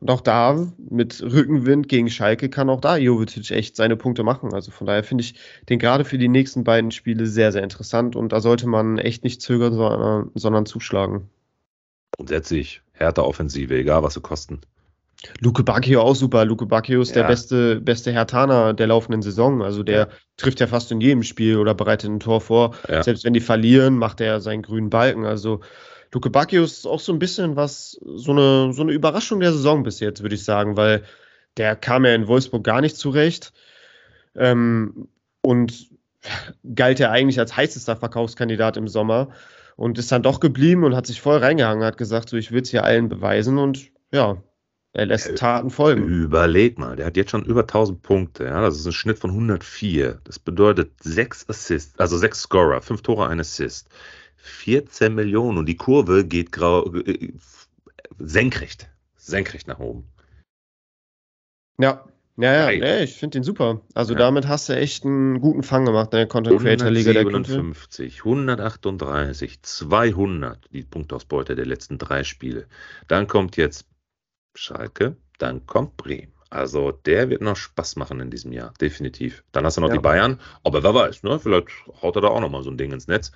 Und auch da mit Rückenwind gegen Schalke kann auch da Jovetic echt seine Punkte machen. Also von daher finde ich den gerade für die nächsten beiden Spiele sehr, sehr interessant. Und da sollte man echt nicht zögern, sondern, sondern zuschlagen. Grundsätzlich, härter Offensive, egal was sie kosten. Luke Bacchio auch super. Luke Bacchio ist der Ja. beste, beste Hertaner der laufenden Saison. Also der Ja. trifft ja fast in jedem Spiel oder bereitet ein Tor vor. Ja. Selbst wenn die verlieren, macht er seinen grünen Balken. Also Luke Bacchio ist auch so ein bisschen was, so eine, so eine Überraschung der Saison bis jetzt, würde ich sagen, weil der kam ja in Wolfsburg gar nicht zurecht. Ähm, und galt ja eigentlich als heißester Verkaufskandidat im Sommer und ist dann doch geblieben und hat sich voll reingehangen, hat gesagt, so ich will es hier allen beweisen und ja, er lässt Äh, Taten folgen. Überleg mal, der hat jetzt schon über 1000 Punkte. Ja? Das ist ein Schnitt von 104. Das bedeutet sechs Assists, also sechs Scorer, fünf Tore, ein Assist. 14 Millionen und die Kurve geht grau, äh, senkrecht. Senkrecht nach oben. Ja, ja, ja, ja ich finde den super. Also Ja. damit hast du echt einen guten Fang gemacht in der Content Creator Liga. Der könnte, 157, 138, 200, die Punktausbeute der letzten drei Spiele. Dann kommt jetzt Schalke, dann kommt Bremen. Also der wird noch Spaß machen in diesem Jahr, definitiv. Dann hast du noch Ja. die Bayern, aber wer weiß, ne? vielleicht haut er da auch noch mal so ein Ding ins Netz.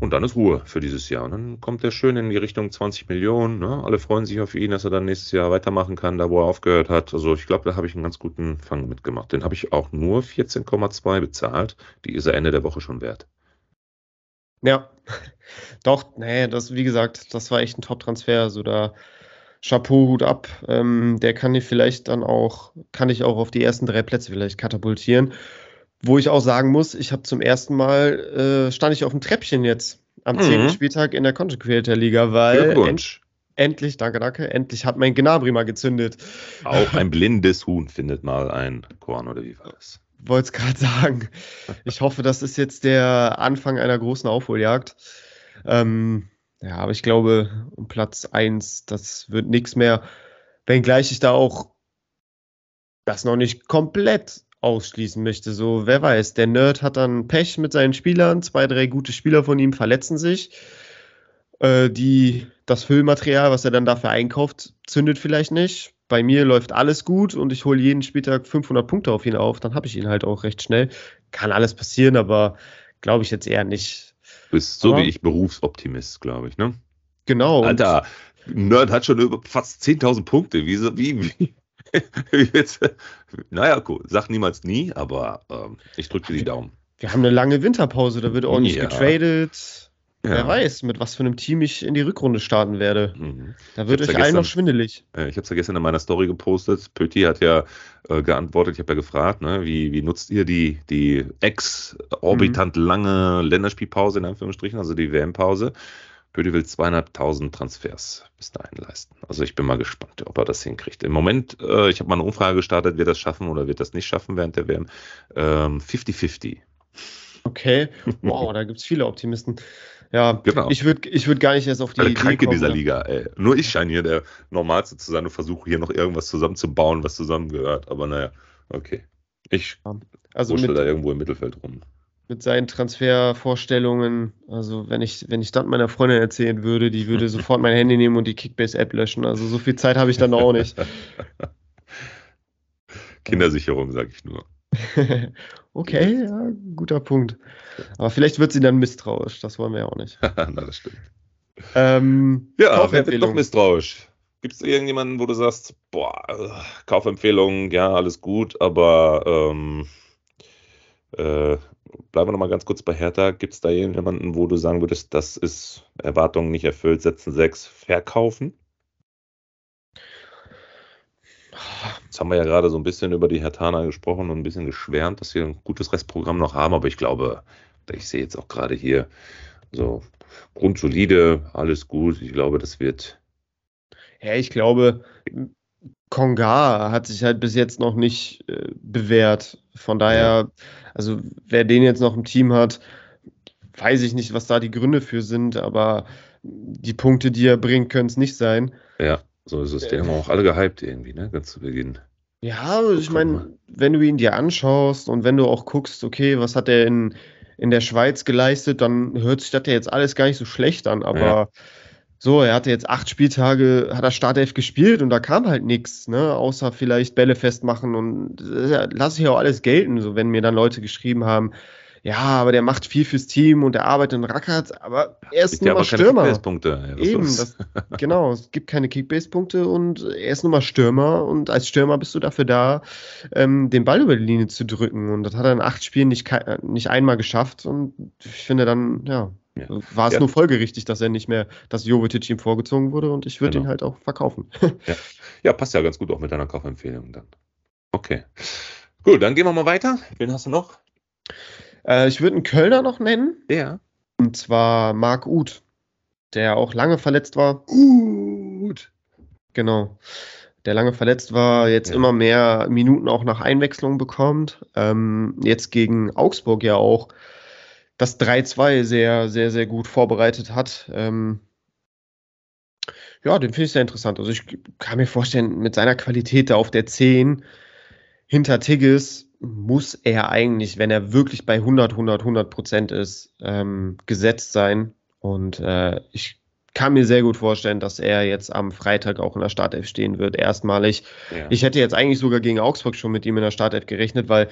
Und dann ist Ruhe für dieses Jahr. Und dann kommt er schön in die Richtung 20 Millionen. Ne? Alle freuen sich auf ihn, dass er dann nächstes Jahr weitermachen kann, da wo er aufgehört hat. Also ich glaube, da habe ich einen ganz guten Fang mitgemacht. Den habe ich auch nur 14,2 bezahlt. Die ist er Ende der Woche schon wert. Ja, doch, nee, das, wie gesagt, das war echt ein Top-Transfer. Also da Chapeau, Hut ab. Ähm, der kann ich vielleicht dann auch, kann ich auch auf die ersten drei Plätze vielleicht katapultieren. Wo ich auch sagen muss, ich habe zum ersten Mal, äh, stand ich auf dem Treppchen jetzt am Mhm. 10. Spieltag in der Content Creator Liga, weil end, endlich, danke, danke, endlich hat mein Gnabry mal gezündet. Auch ein blindes Huhn findet mal ein Korn, oder wie war das? Wollte es gerade sagen. Ich hoffe, das ist jetzt der Anfang einer großen Aufholjagd. Ähm, ja, aber ich glaube, um Platz 1, das wird nichts mehr. Wenngleich ich da auch das noch nicht komplett ausschließen möchte. So, wer weiß, der Nerd hat dann Pech mit seinen Spielern, zwei, drei gute Spieler von ihm verletzen sich. Äh, die, das Füllmaterial, was er dann dafür einkauft, zündet vielleicht nicht. Bei mir läuft alles gut und ich hole jeden Spieltag 500 Punkte auf ihn auf, dann habe ich ihn halt auch recht schnell. Kann alles passieren, aber glaube ich jetzt eher nicht. Du bist so Aber- wie ich Berufsoptimist, glaube ich, ne? Genau. Alter, Nerd hat schon über fast 10.000 Punkte. Wie, wie, wie, wie jetzt? Naja, cool. Sag niemals nie, aber ähm, ich drücke dir die Daumen. Wir haben eine lange Winterpause, da wird ordentlich Ja. getradet. Ja. Wer weiß, mit was für einem Team ich in die Rückrunde starten werde. Mhm. Da wird euch ja allen noch schwindelig. Äh, Ich habe es ja gestern in meiner Story gepostet. Pötti hat ja äh, geantwortet, ich habe ja gefragt, ne, wie, wie nutzt ihr die, die exorbitant Mhm. lange Länderspielpause in Anführungsstrichen, also die WM-Pause? Pötti will zweieinhalbtausend Transfers bis dahin leisten. Also ich bin mal gespannt, ob er das hinkriegt. Im Moment, äh, ich habe mal eine Umfrage gestartet, wird das schaffen oder wird das nicht schaffen während der WM. Ähm, 50-50. Okay. Wow, da gibt es viele Optimisten. Ja, Genau. ich würde ich würd gar nicht erst auf die Alle Idee krank in kommen, dieser da- Liga, ey. Nur ich scheine hier der Normalste zu sein und versuche hier noch irgendwas zusammenzubauen, was zusammengehört. Aber naja, okay. Ich Also mit, da irgendwo im Mittelfeld rum. mit seinen Transfervorstellungen, also wenn ich, wenn ich das meiner Freundin erzählen würde, die würde sofort mein Handy nehmen und die Kickbase-App löschen. Also so viel Zeit habe ich dann auch nicht. Kindersicherung, sag ich nur. okay, ja, guter Punkt. Aber vielleicht wird sie dann misstrauisch, das wollen wir ja auch nicht. Na, das stimmt. Ähm, Ja, wer wird doch misstrauisch? Gibt es irgendjemanden, wo du sagst, boah, Kaufempfehlung, ja, alles gut, aber ähm, äh, bleiben wir noch mal ganz kurz bei Hertha. Gibt es da jemanden, wo du sagen würdest, das ist Erwartungen nicht erfüllt, setzen sechs, verkaufen? Jetzt haben wir ja gerade so ein bisschen über die Hertaner gesprochen und ein bisschen geschwärmt, dass wir ein gutes Restprogramm noch haben, aber ich glaube, ich sehe jetzt auch gerade hier so grundsolide, alles gut. Ich glaube, das wird. Ja, ich glaube, Konga hat sich halt bis jetzt noch nicht äh, bewährt. Von daher, also wer den jetzt noch im Team hat, weiß ich nicht, was da die Gründe für sind, aber die Punkte, die er bringt, können es nicht sein. Ja, so ist es. Die haben auch alle gehypt irgendwie, ne? Ganz zu Beginn. Ja, ich Guck meine, wenn du ihn dir anschaust und wenn du auch guckst, okay, was hat er in, in der Schweiz geleistet, dann hört sich das ja jetzt alles gar nicht so schlecht an. Aber Ja. so, er hatte jetzt acht Spieltage, hat er Startelf gespielt und da kam halt nichts, ne? Außer vielleicht Bälle festmachen und das ja, lasse ich auch alles gelten, so wenn mir dann Leute geschrieben haben, ja, aber der macht viel fürs Team und der arbeitet und rackert, aber er ist ja nun mal Stürmer. Kickbase-Punkte. Ja, Eben, das, genau, es gibt keine Kickbase-Punkte und er ist nun mal Stürmer und als Stürmer bist du dafür da, ähm, den Ball über die Linie zu drücken und das hat er in acht Spielen nicht, kei- nicht einmal geschafft und ich finde dann, ja, Ja. war es Ja. nur folgerichtig, dass er nicht mehr, dass Jovetic ihm vorgezogen wurde und ich würde Genau. ihn halt auch verkaufen. Ja, passt ja ganz gut auch mit deiner Kaufempfehlung dann. Okay. Gut, dann gehen wir mal weiter. Wen hast du noch? Äh, ich würde einen Kölner noch nennen Der. und zwar Marc Uth, der auch lange verletzt war. Gut. Genau. Der lange verletzt war, jetzt Ja. immer mehr Minuten auch nach Einwechslung bekommt. Ähm, jetzt gegen Augsburg ja auch das 3-2 sehr, sehr, sehr gut vorbereitet hat. Ähm, ja, den finde ich sehr interessant. Also ich kann mir vorstellen, mit seiner Qualität da auf der 10 hinter Tigges muss er eigentlich, wenn er wirklich bei 100, 100, 100 Prozent ist, ähm, gesetzt sein. Und äh, ich kann mir sehr gut vorstellen, dass er jetzt am Freitag auch in der Startelf stehen wird, erstmalig. Ja. Ich hätte jetzt eigentlich sogar gegen Augsburg schon mit ihm in der Startelf gerechnet, weil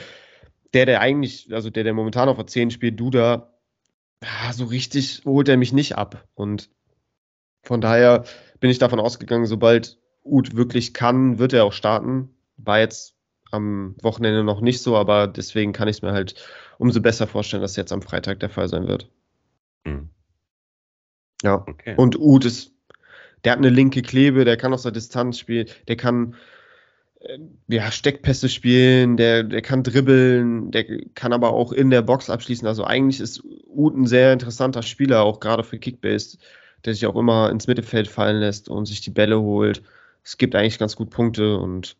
der, der eigentlich, also der, der momentan auf der 10 spielt, Duda, ja, so richtig holt er mich nicht ab. Und von daher bin ich davon ausgegangen, sobald Uth wirklich kann, wird er auch starten. War jetzt am Wochenende noch nicht so, aber deswegen kann ich es mir halt umso besser vorstellen, dass jetzt am Freitag der Fall sein wird. Hm. Ja. Okay. Und Uth ist, der hat eine linke Klebe, der kann aus der Distanz spielen, der kann äh, ja, Steckpässe spielen, der, der kann dribbeln, der kann aber auch in der Box abschließen. Also eigentlich ist Uth ein sehr interessanter Spieler, auch gerade für Kickbase, der sich auch immer ins Mittelfeld fallen lässt und sich die Bälle holt. Es gibt eigentlich ganz gut Punkte und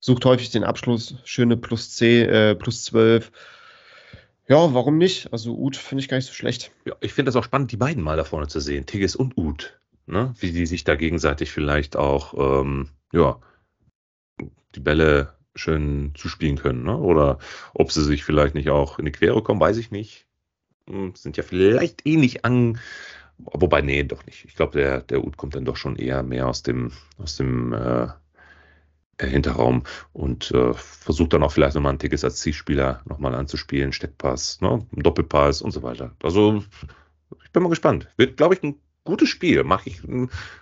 sucht häufig den Abschluss. Schöne plus 10, äh, plus 12. Ja, warum nicht? Also Uth finde ich gar nicht so schlecht. Ja, ich finde das auch spannend, die beiden mal da vorne zu sehen, Tigges und Uth. Ne? Wie die sich da gegenseitig vielleicht auch, ähm, ja, die Bälle schön zuspielen können. Ne? Oder ob sie sich vielleicht nicht auch in die Quere kommen, weiß ich nicht. Hm, sind ja vielleicht ähnlich an. Wobei, nee, doch nicht. Ich glaube, der, der Uth kommt dann doch schon eher mehr aus dem, aus dem äh, Hinterraum und äh, versucht dann auch vielleicht nochmal ein Tickets als Zielspieler nochmal anzuspielen, Steckpass, ne, Doppelpass und so weiter. Also ich bin mal gespannt. Wird, glaube ich, ein gutes Spiel. Mache ich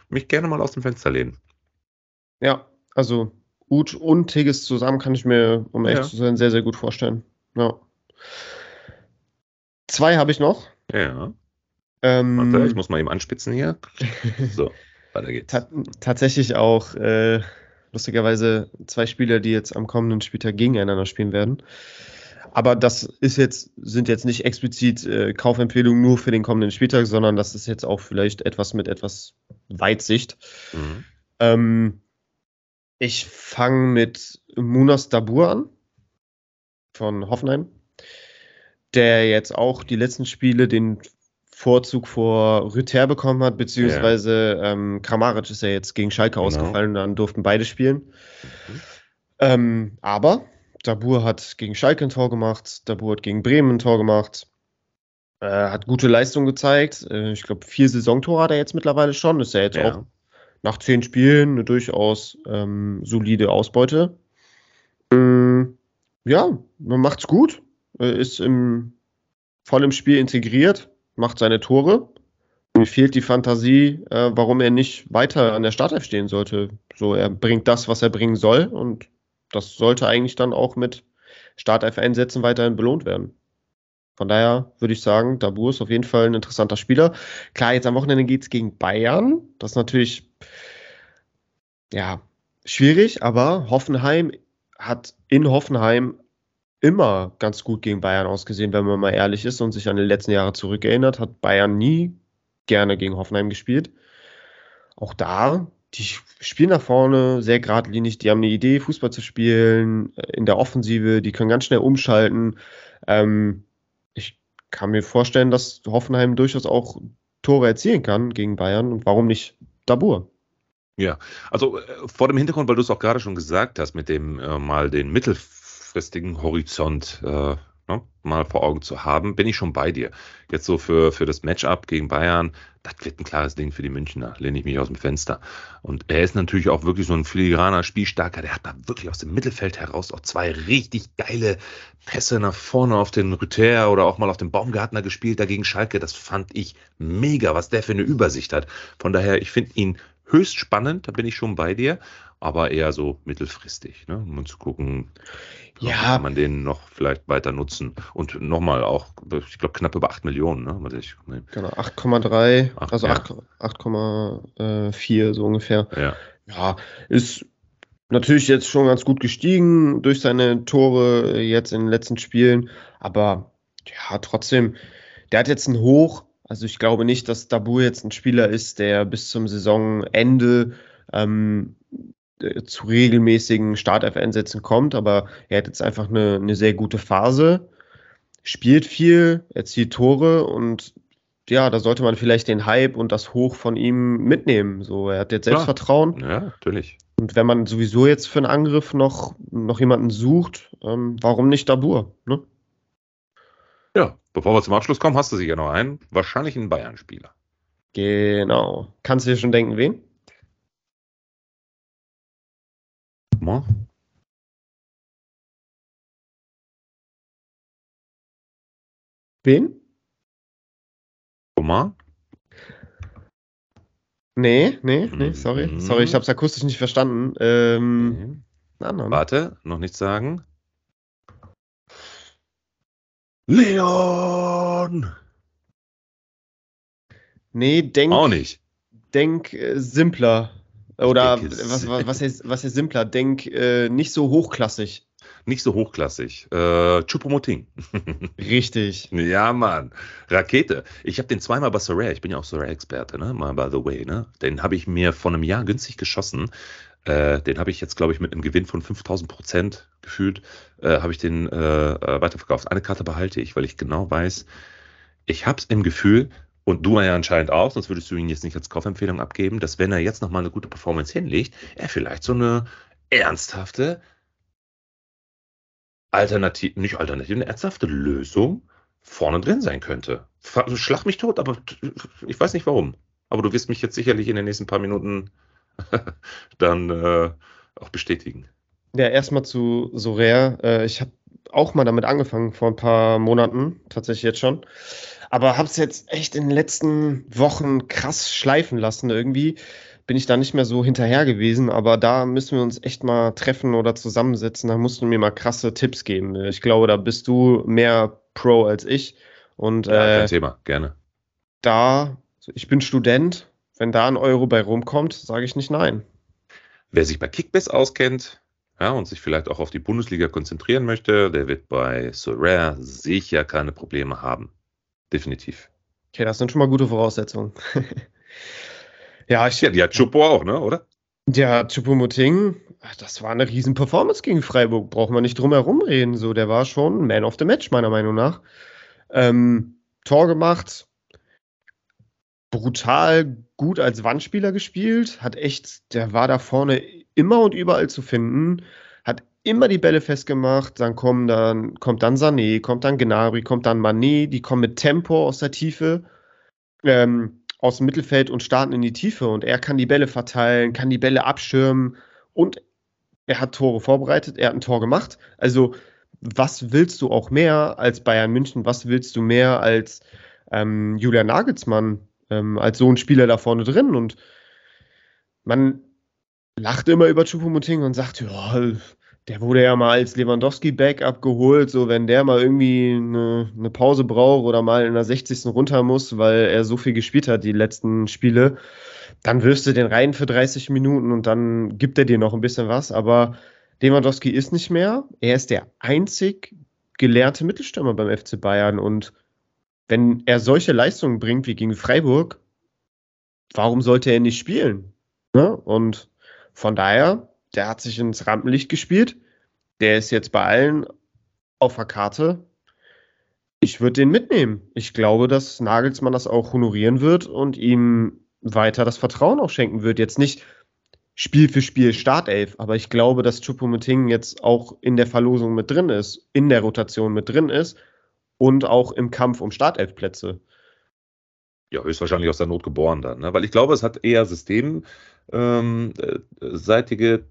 mich gerne mal aus dem Fenster lehnen. Ja, also Ut und Tigges zusammen kann ich mir, um echt ja. zu sein, sehr, sehr gut vorstellen. Ja. Zwei habe ich noch. Ja. Ähm, Warte, ich muss mal eben anspitzen hier. So, weiter geht's. Ta tatsächlich auch äh, lustigerweise zwei Spieler, die jetzt am kommenden Spieltag gegeneinander spielen werden. Aber das ist jetzt, sind jetzt nicht explizit äh, Kaufempfehlungen nur für den kommenden Spieltag, sondern das ist jetzt auch vielleicht etwas mit etwas Weitsicht. Mhm. Ähm, ich fange mit Munas Dabur an von Hoffenheim, der jetzt auch die letzten Spiele den Vorzug vor Rüther bekommen hat, beziehungsweise ja. ähm, Kramaric ist ja jetzt gegen Schalke genau. ausgefallen, dann durften beide spielen. Mhm. Ähm, aber Dabur hat gegen Schalke ein Tor gemacht, Dabur hat gegen Bremen ein Tor gemacht, äh, hat gute Leistung gezeigt. Äh, ich glaube, vier Saisontore hat er jetzt mittlerweile schon. Ist ja jetzt ja. auch nach zehn Spielen eine durchaus ähm, solide Ausbeute. Ähm, ja, man macht's gut, ist im, voll im Spiel integriert, macht seine Tore. Mir fehlt die Fantasie, äh, warum er nicht weiter an der Startelf stehen sollte. So, er bringt das, was er bringen soll und das sollte eigentlich dann auch mit Startelf-Einsätzen weiterhin belohnt werden. Von daher würde ich sagen, Dabur ist auf jeden Fall ein interessanter Spieler. Klar, jetzt am Wochenende geht es gegen Bayern. Das ist natürlich ja, schwierig, aber Hoffenheim hat in Hoffenheim immer ganz gut gegen Bayern ausgesehen, wenn man mal ehrlich ist und sich an die letzten Jahre zurückerinnert, hat Bayern nie gerne gegen Hoffenheim gespielt. Auch da, die spielen nach vorne sehr geradlinig, die haben eine Idee, Fußball zu spielen, äh, in der Offensive, die können ganz schnell umschalten. Ähm, ich kann mir vorstellen, dass Hoffenheim durchaus auch Tore erzielen kann gegen Bayern und warum nicht Dabur? Ja, also äh, vor dem Hintergrund, weil du es auch gerade schon gesagt hast, mit dem äh, mal den mittelfristigen Horizont äh, ne, mal vor Augen zu haben, bin ich schon bei dir. Jetzt so für, für das Matchup gegen Bayern, das wird ein klares Ding für die Münchner, lehne ich mich aus dem Fenster. Und er ist natürlich auch wirklich so ein filigraner Spielstarker, der hat da wirklich aus dem Mittelfeld heraus auch zwei richtig geile Pässe nach vorne auf den Rüther oder auch mal auf den Baumgartner gespielt, dagegen Schalke. Das fand ich mega, was der für eine Übersicht hat. Von daher, ich finde ihn höchst spannend, da bin ich schon bei dir, aber eher so mittelfristig, ne? um zu gucken, ja. kann man den noch vielleicht weiter nutzen. Und nochmal auch, ich glaube, knapp über 8 Millionen. Ne? Ich, ne. Genau, 8,3, also ja. 8,4 so ungefähr. Ja. ja, ist natürlich jetzt schon ganz gut gestiegen durch seine Tore jetzt in den letzten Spielen, aber ja, trotzdem, der hat jetzt ein Hoch, also ich glaube nicht, dass Dabur jetzt ein Spieler ist, der bis zum Saisonende ähm, äh, zu regelmäßigen Startelf-Einsätzen kommt, aber er hat jetzt einfach eine, eine sehr gute Phase, spielt viel, erzielt Tore und ja, da sollte man vielleicht den Hype und das Hoch von ihm mitnehmen. So, er hat jetzt Selbstvertrauen. Ja, natürlich. Und wenn man sowieso jetzt für einen Angriff noch, noch jemanden sucht, ähm, warum nicht Dabur? Ne? Ja, bevor wir zum Abschluss kommen, hast du sicher noch einen. Wahrscheinlich einen Bayern-Spieler. Genau. Kannst du dir schon denken, wen? Mal. Wen? Coman? Nee, nee, nee, sorry. Mhm. Sorry, ich habe es akustisch nicht verstanden. Ähm, anderen. Warte, noch nichts sagen. Leon! Nee, denk, Auch nicht. denk äh, simpler. Oder was, was, ist, was ist simpler? Denk äh, nicht so hochklassig. Nicht so hochklassig. Äh, Chupomoting. Richtig. Ja, Mann. Rakete. Ich habe den zweimal bei Soraya, ich bin ja auch Soraya-Experte, ne? Mal by the way, ne? Den habe ich mir vor einem Jahr günstig geschossen. Äh, den habe ich jetzt, glaube ich, mit einem Gewinn von 5000 Prozent gefühlt, äh, habe ich den äh, äh, weiterverkauft. Eine Karte behalte ich, weil ich genau weiß, ich habe es im Gefühl, und du ja anscheinend auch, sonst würdest du ihn jetzt nicht als Kaufempfehlung abgeben, dass wenn er jetzt nochmal eine gute Performance hinlegt, er vielleicht so eine ernsthafte Alternative, nicht alternative, eine ernsthafte Lösung vorne drin sein könnte. Schlag mich tot, aber ich weiß nicht warum. Aber du wirst mich jetzt sicherlich in den nächsten paar Minuten dann äh, auch bestätigen. Ja, erstmal zu Sorare. Äh, ich habe auch mal damit angefangen vor ein paar Monaten, tatsächlich jetzt schon. Aber habe es jetzt echt in den letzten Wochen krass schleifen lassen. Irgendwie bin ich da nicht mehr so hinterher gewesen. Aber da müssen wir uns echt mal treffen oder zusammensetzen. Da musst du mir mal krasse Tipps geben. Ich glaube, da bist du mehr Pro als ich. Und Ja, äh, kein Thema, gerne. da, ich bin Student. Wenn da ein Euro bei rumkommt, sage ich nicht nein. Wer sich bei Kickbass auskennt ja, und sich vielleicht auch auf die Bundesliga konzentrieren möchte, der wird bei Sorare sicher keine Probleme haben. Definitiv. Okay, das sind schon mal gute Voraussetzungen. ja, ich, Ja, die hat Chupo auch, ne, oder? Ja, Choupo-Moting, das war eine riesen Performance gegen Freiburg, brauchen wir nicht drum herum reden. So, der war schon Man of the Match, meiner Meinung nach. Ähm, Tor gemacht, brutal gut als Wandspieler gespielt, hat echt, der war da vorne immer und überall zu finden, immer die Bälle festgemacht, dann kommen dann, kommt dann Sané, kommt dann Gnabry, kommt dann Mané, die kommen mit Tempo aus der Tiefe. Ähm, aus dem Mittelfeld und starten in die Tiefe. Und er kann die Bälle verteilen, kann die Bälle abschirmen und er hat Tore vorbereitet, er hat ein Tor gemacht. Also, was willst du auch mehr als Bayern München? Was willst du mehr als ähm, Julian Nagelsmann, ähm, als so ein Spieler da vorne drin? Und man lacht immer über Choupo-Moting und sagt, ja, der wurde ja mal als Lewandowski-Backup geholt, so wenn der mal irgendwie eine, eine Pause braucht oder mal in der 60. runter muss, weil er so viel gespielt hat, die letzten Spiele, dann wirfst du den rein für 30 Minuten und dann gibt er dir noch ein bisschen was. Aber Lewandowski ist nicht mehr. Er ist der einzig gelehrte Mittelstürmer beim FC Bayern. Und wenn er solche Leistungen bringt wie gegen Freiburg, warum sollte er nicht spielen? Ne? Und von daher, der hat sich ins Rampenlicht gespielt. Der ist jetzt bei allen auf der Karte. Ich würde den mitnehmen. Ich glaube, dass Nagelsmann das auch honorieren wird und ihm weiter das Vertrauen auch schenken wird. Jetzt nicht Spiel für Spiel Startelf, aber ich glaube, dass Choupo-Moting jetzt auch in der Verlosung mit drin ist, in der Rotation mit drin ist und auch im Kampf um Startelfplätze. Ja, höchstwahrscheinlich aus der Not geboren dann, ne? Weil ich glaube, es hat eher systemseitige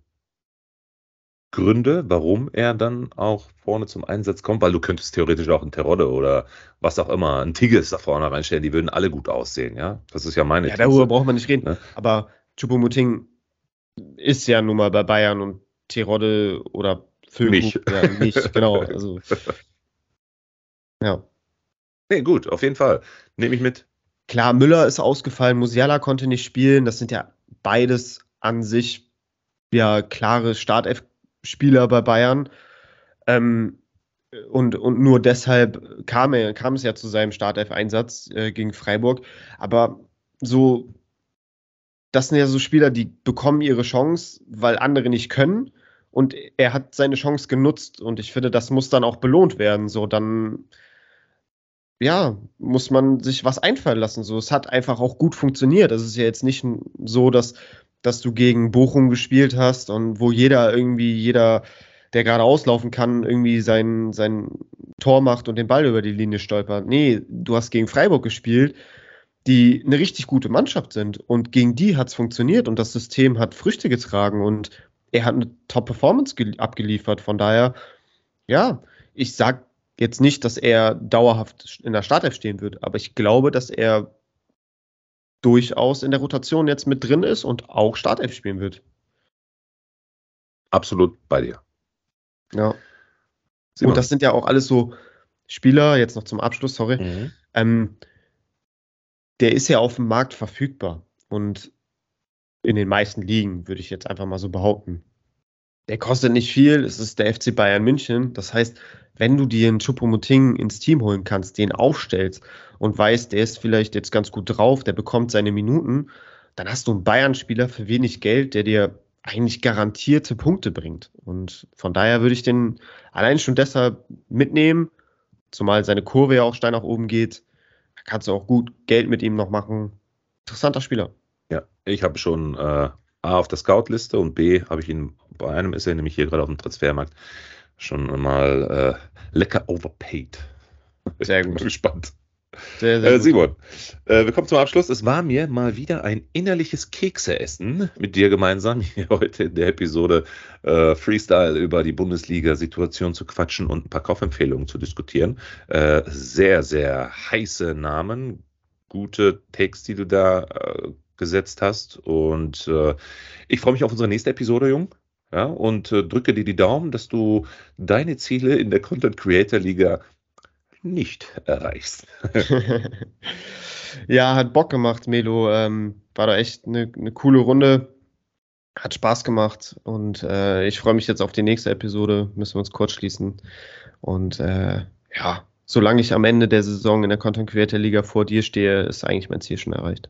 Gründe, warum er dann auch vorne zum Einsatz kommt, weil du könntest theoretisch auch einen Terodde oder was auch immer, einen Tigges da vorne reinstellen, die würden alle gut aussehen, ja. Das ist ja meine Ja, These. darüber braucht man nicht reden. Ne? Aber Choupo-Moting ist ja nun mal bei Bayern und Terodde oder Füllkrug Nicht. ja nicht. Genau. Also, ja. Nee, gut, auf jeden Fall. Nehme ich mit. Klar, Müller ist ausgefallen, Musiala konnte nicht spielen. Das sind ja beides an sich ja klare Startelf-Spieler bei Bayern. Ähm, und, und nur deshalb kam, er, kam es ja zu seinem Startelf-Einsatz äh, gegen Freiburg. Aber so, das sind ja so Spieler, die bekommen ihre Chance, weil andere nicht können. Und er hat seine Chance genutzt. Und ich finde, das muss dann auch belohnt werden. So, dann ja, muss man sich was einfallen lassen. So, es hat einfach auch gut funktioniert. Es ist ja jetzt nicht so, dass, dass du gegen Bochum gespielt hast und wo jeder irgendwie, jeder, der gerade auslaufen kann, irgendwie sein, sein Tor macht und den Ball über die Linie stolpert. Nee, du hast gegen Freiburg gespielt, die eine richtig gute Mannschaft sind. Und gegen die hat es funktioniert und das System hat Früchte getragen und er hat eine Top-Performance abgeliefert. Von daher, ja, ich sag jetzt nicht, dass er dauerhaft in der Startelf stehen wird, aber ich glaube, dass er durchaus in der Rotation jetzt mit drin ist und auch Startelf spielen wird. Absolut bei dir. Ja. Simon. Und das sind ja auch alles so Spieler, jetzt noch zum Abschluss, sorry. Mhm. Ähm, der ist ja auf dem Markt verfügbar und in den meisten Ligen, würde ich jetzt einfach mal so behaupten. Der kostet nicht viel, es ist der FC Bayern München. Das heißt, wenn du dir einen Choupo-Moting ins Team holen kannst, den aufstellst und weißt, der ist vielleicht jetzt ganz gut drauf, der bekommt seine Minuten, dann hast du einen Bayern-Spieler für wenig Geld, der dir eigentlich garantierte Punkte bringt. Und von daher würde ich den allein schon deshalb mitnehmen, zumal seine Kurve ja auch steil nach oben geht. Da kannst du auch gut Geld mit ihm noch machen. Interessanter Spieler. Ja, ich habe schon äh, A auf der Scout-Liste und B habe ich ihn, bei einem ist er nämlich hier gerade auf dem Transfermarkt, schon mal äh, lecker overpaid. Sehr gut. Ich bin gespannt. Sehr, sehr äh, Simon, äh, wir kommen zum Abschluss. Es war mir mal wieder ein innerliches Kekseessen mit dir gemeinsam, hier heute in der Episode äh, Freestyle über die Bundesliga-Situation zu quatschen und ein paar Kaufempfehlungen zu diskutieren. Äh, sehr, sehr heiße Namen, gute Takes, die du da äh, gesetzt hast. Und äh, ich freue mich auf unsere nächste Episode, Jung. Ja, und drücke dir die Daumen, dass du deine Ziele in der Content Creator Liga nicht erreichst. ja, hat Bock gemacht, Melo. Ähm, war da echt eine, eine, coole Runde. Hat Spaß gemacht und äh, ich freue mich jetzt auf die nächste Episode. Müssen wir uns kurz schließen. Und äh, ja, solange ich am Ende der Saison in der Content Creator Liga vor dir stehe, ist eigentlich mein Ziel schon erreicht.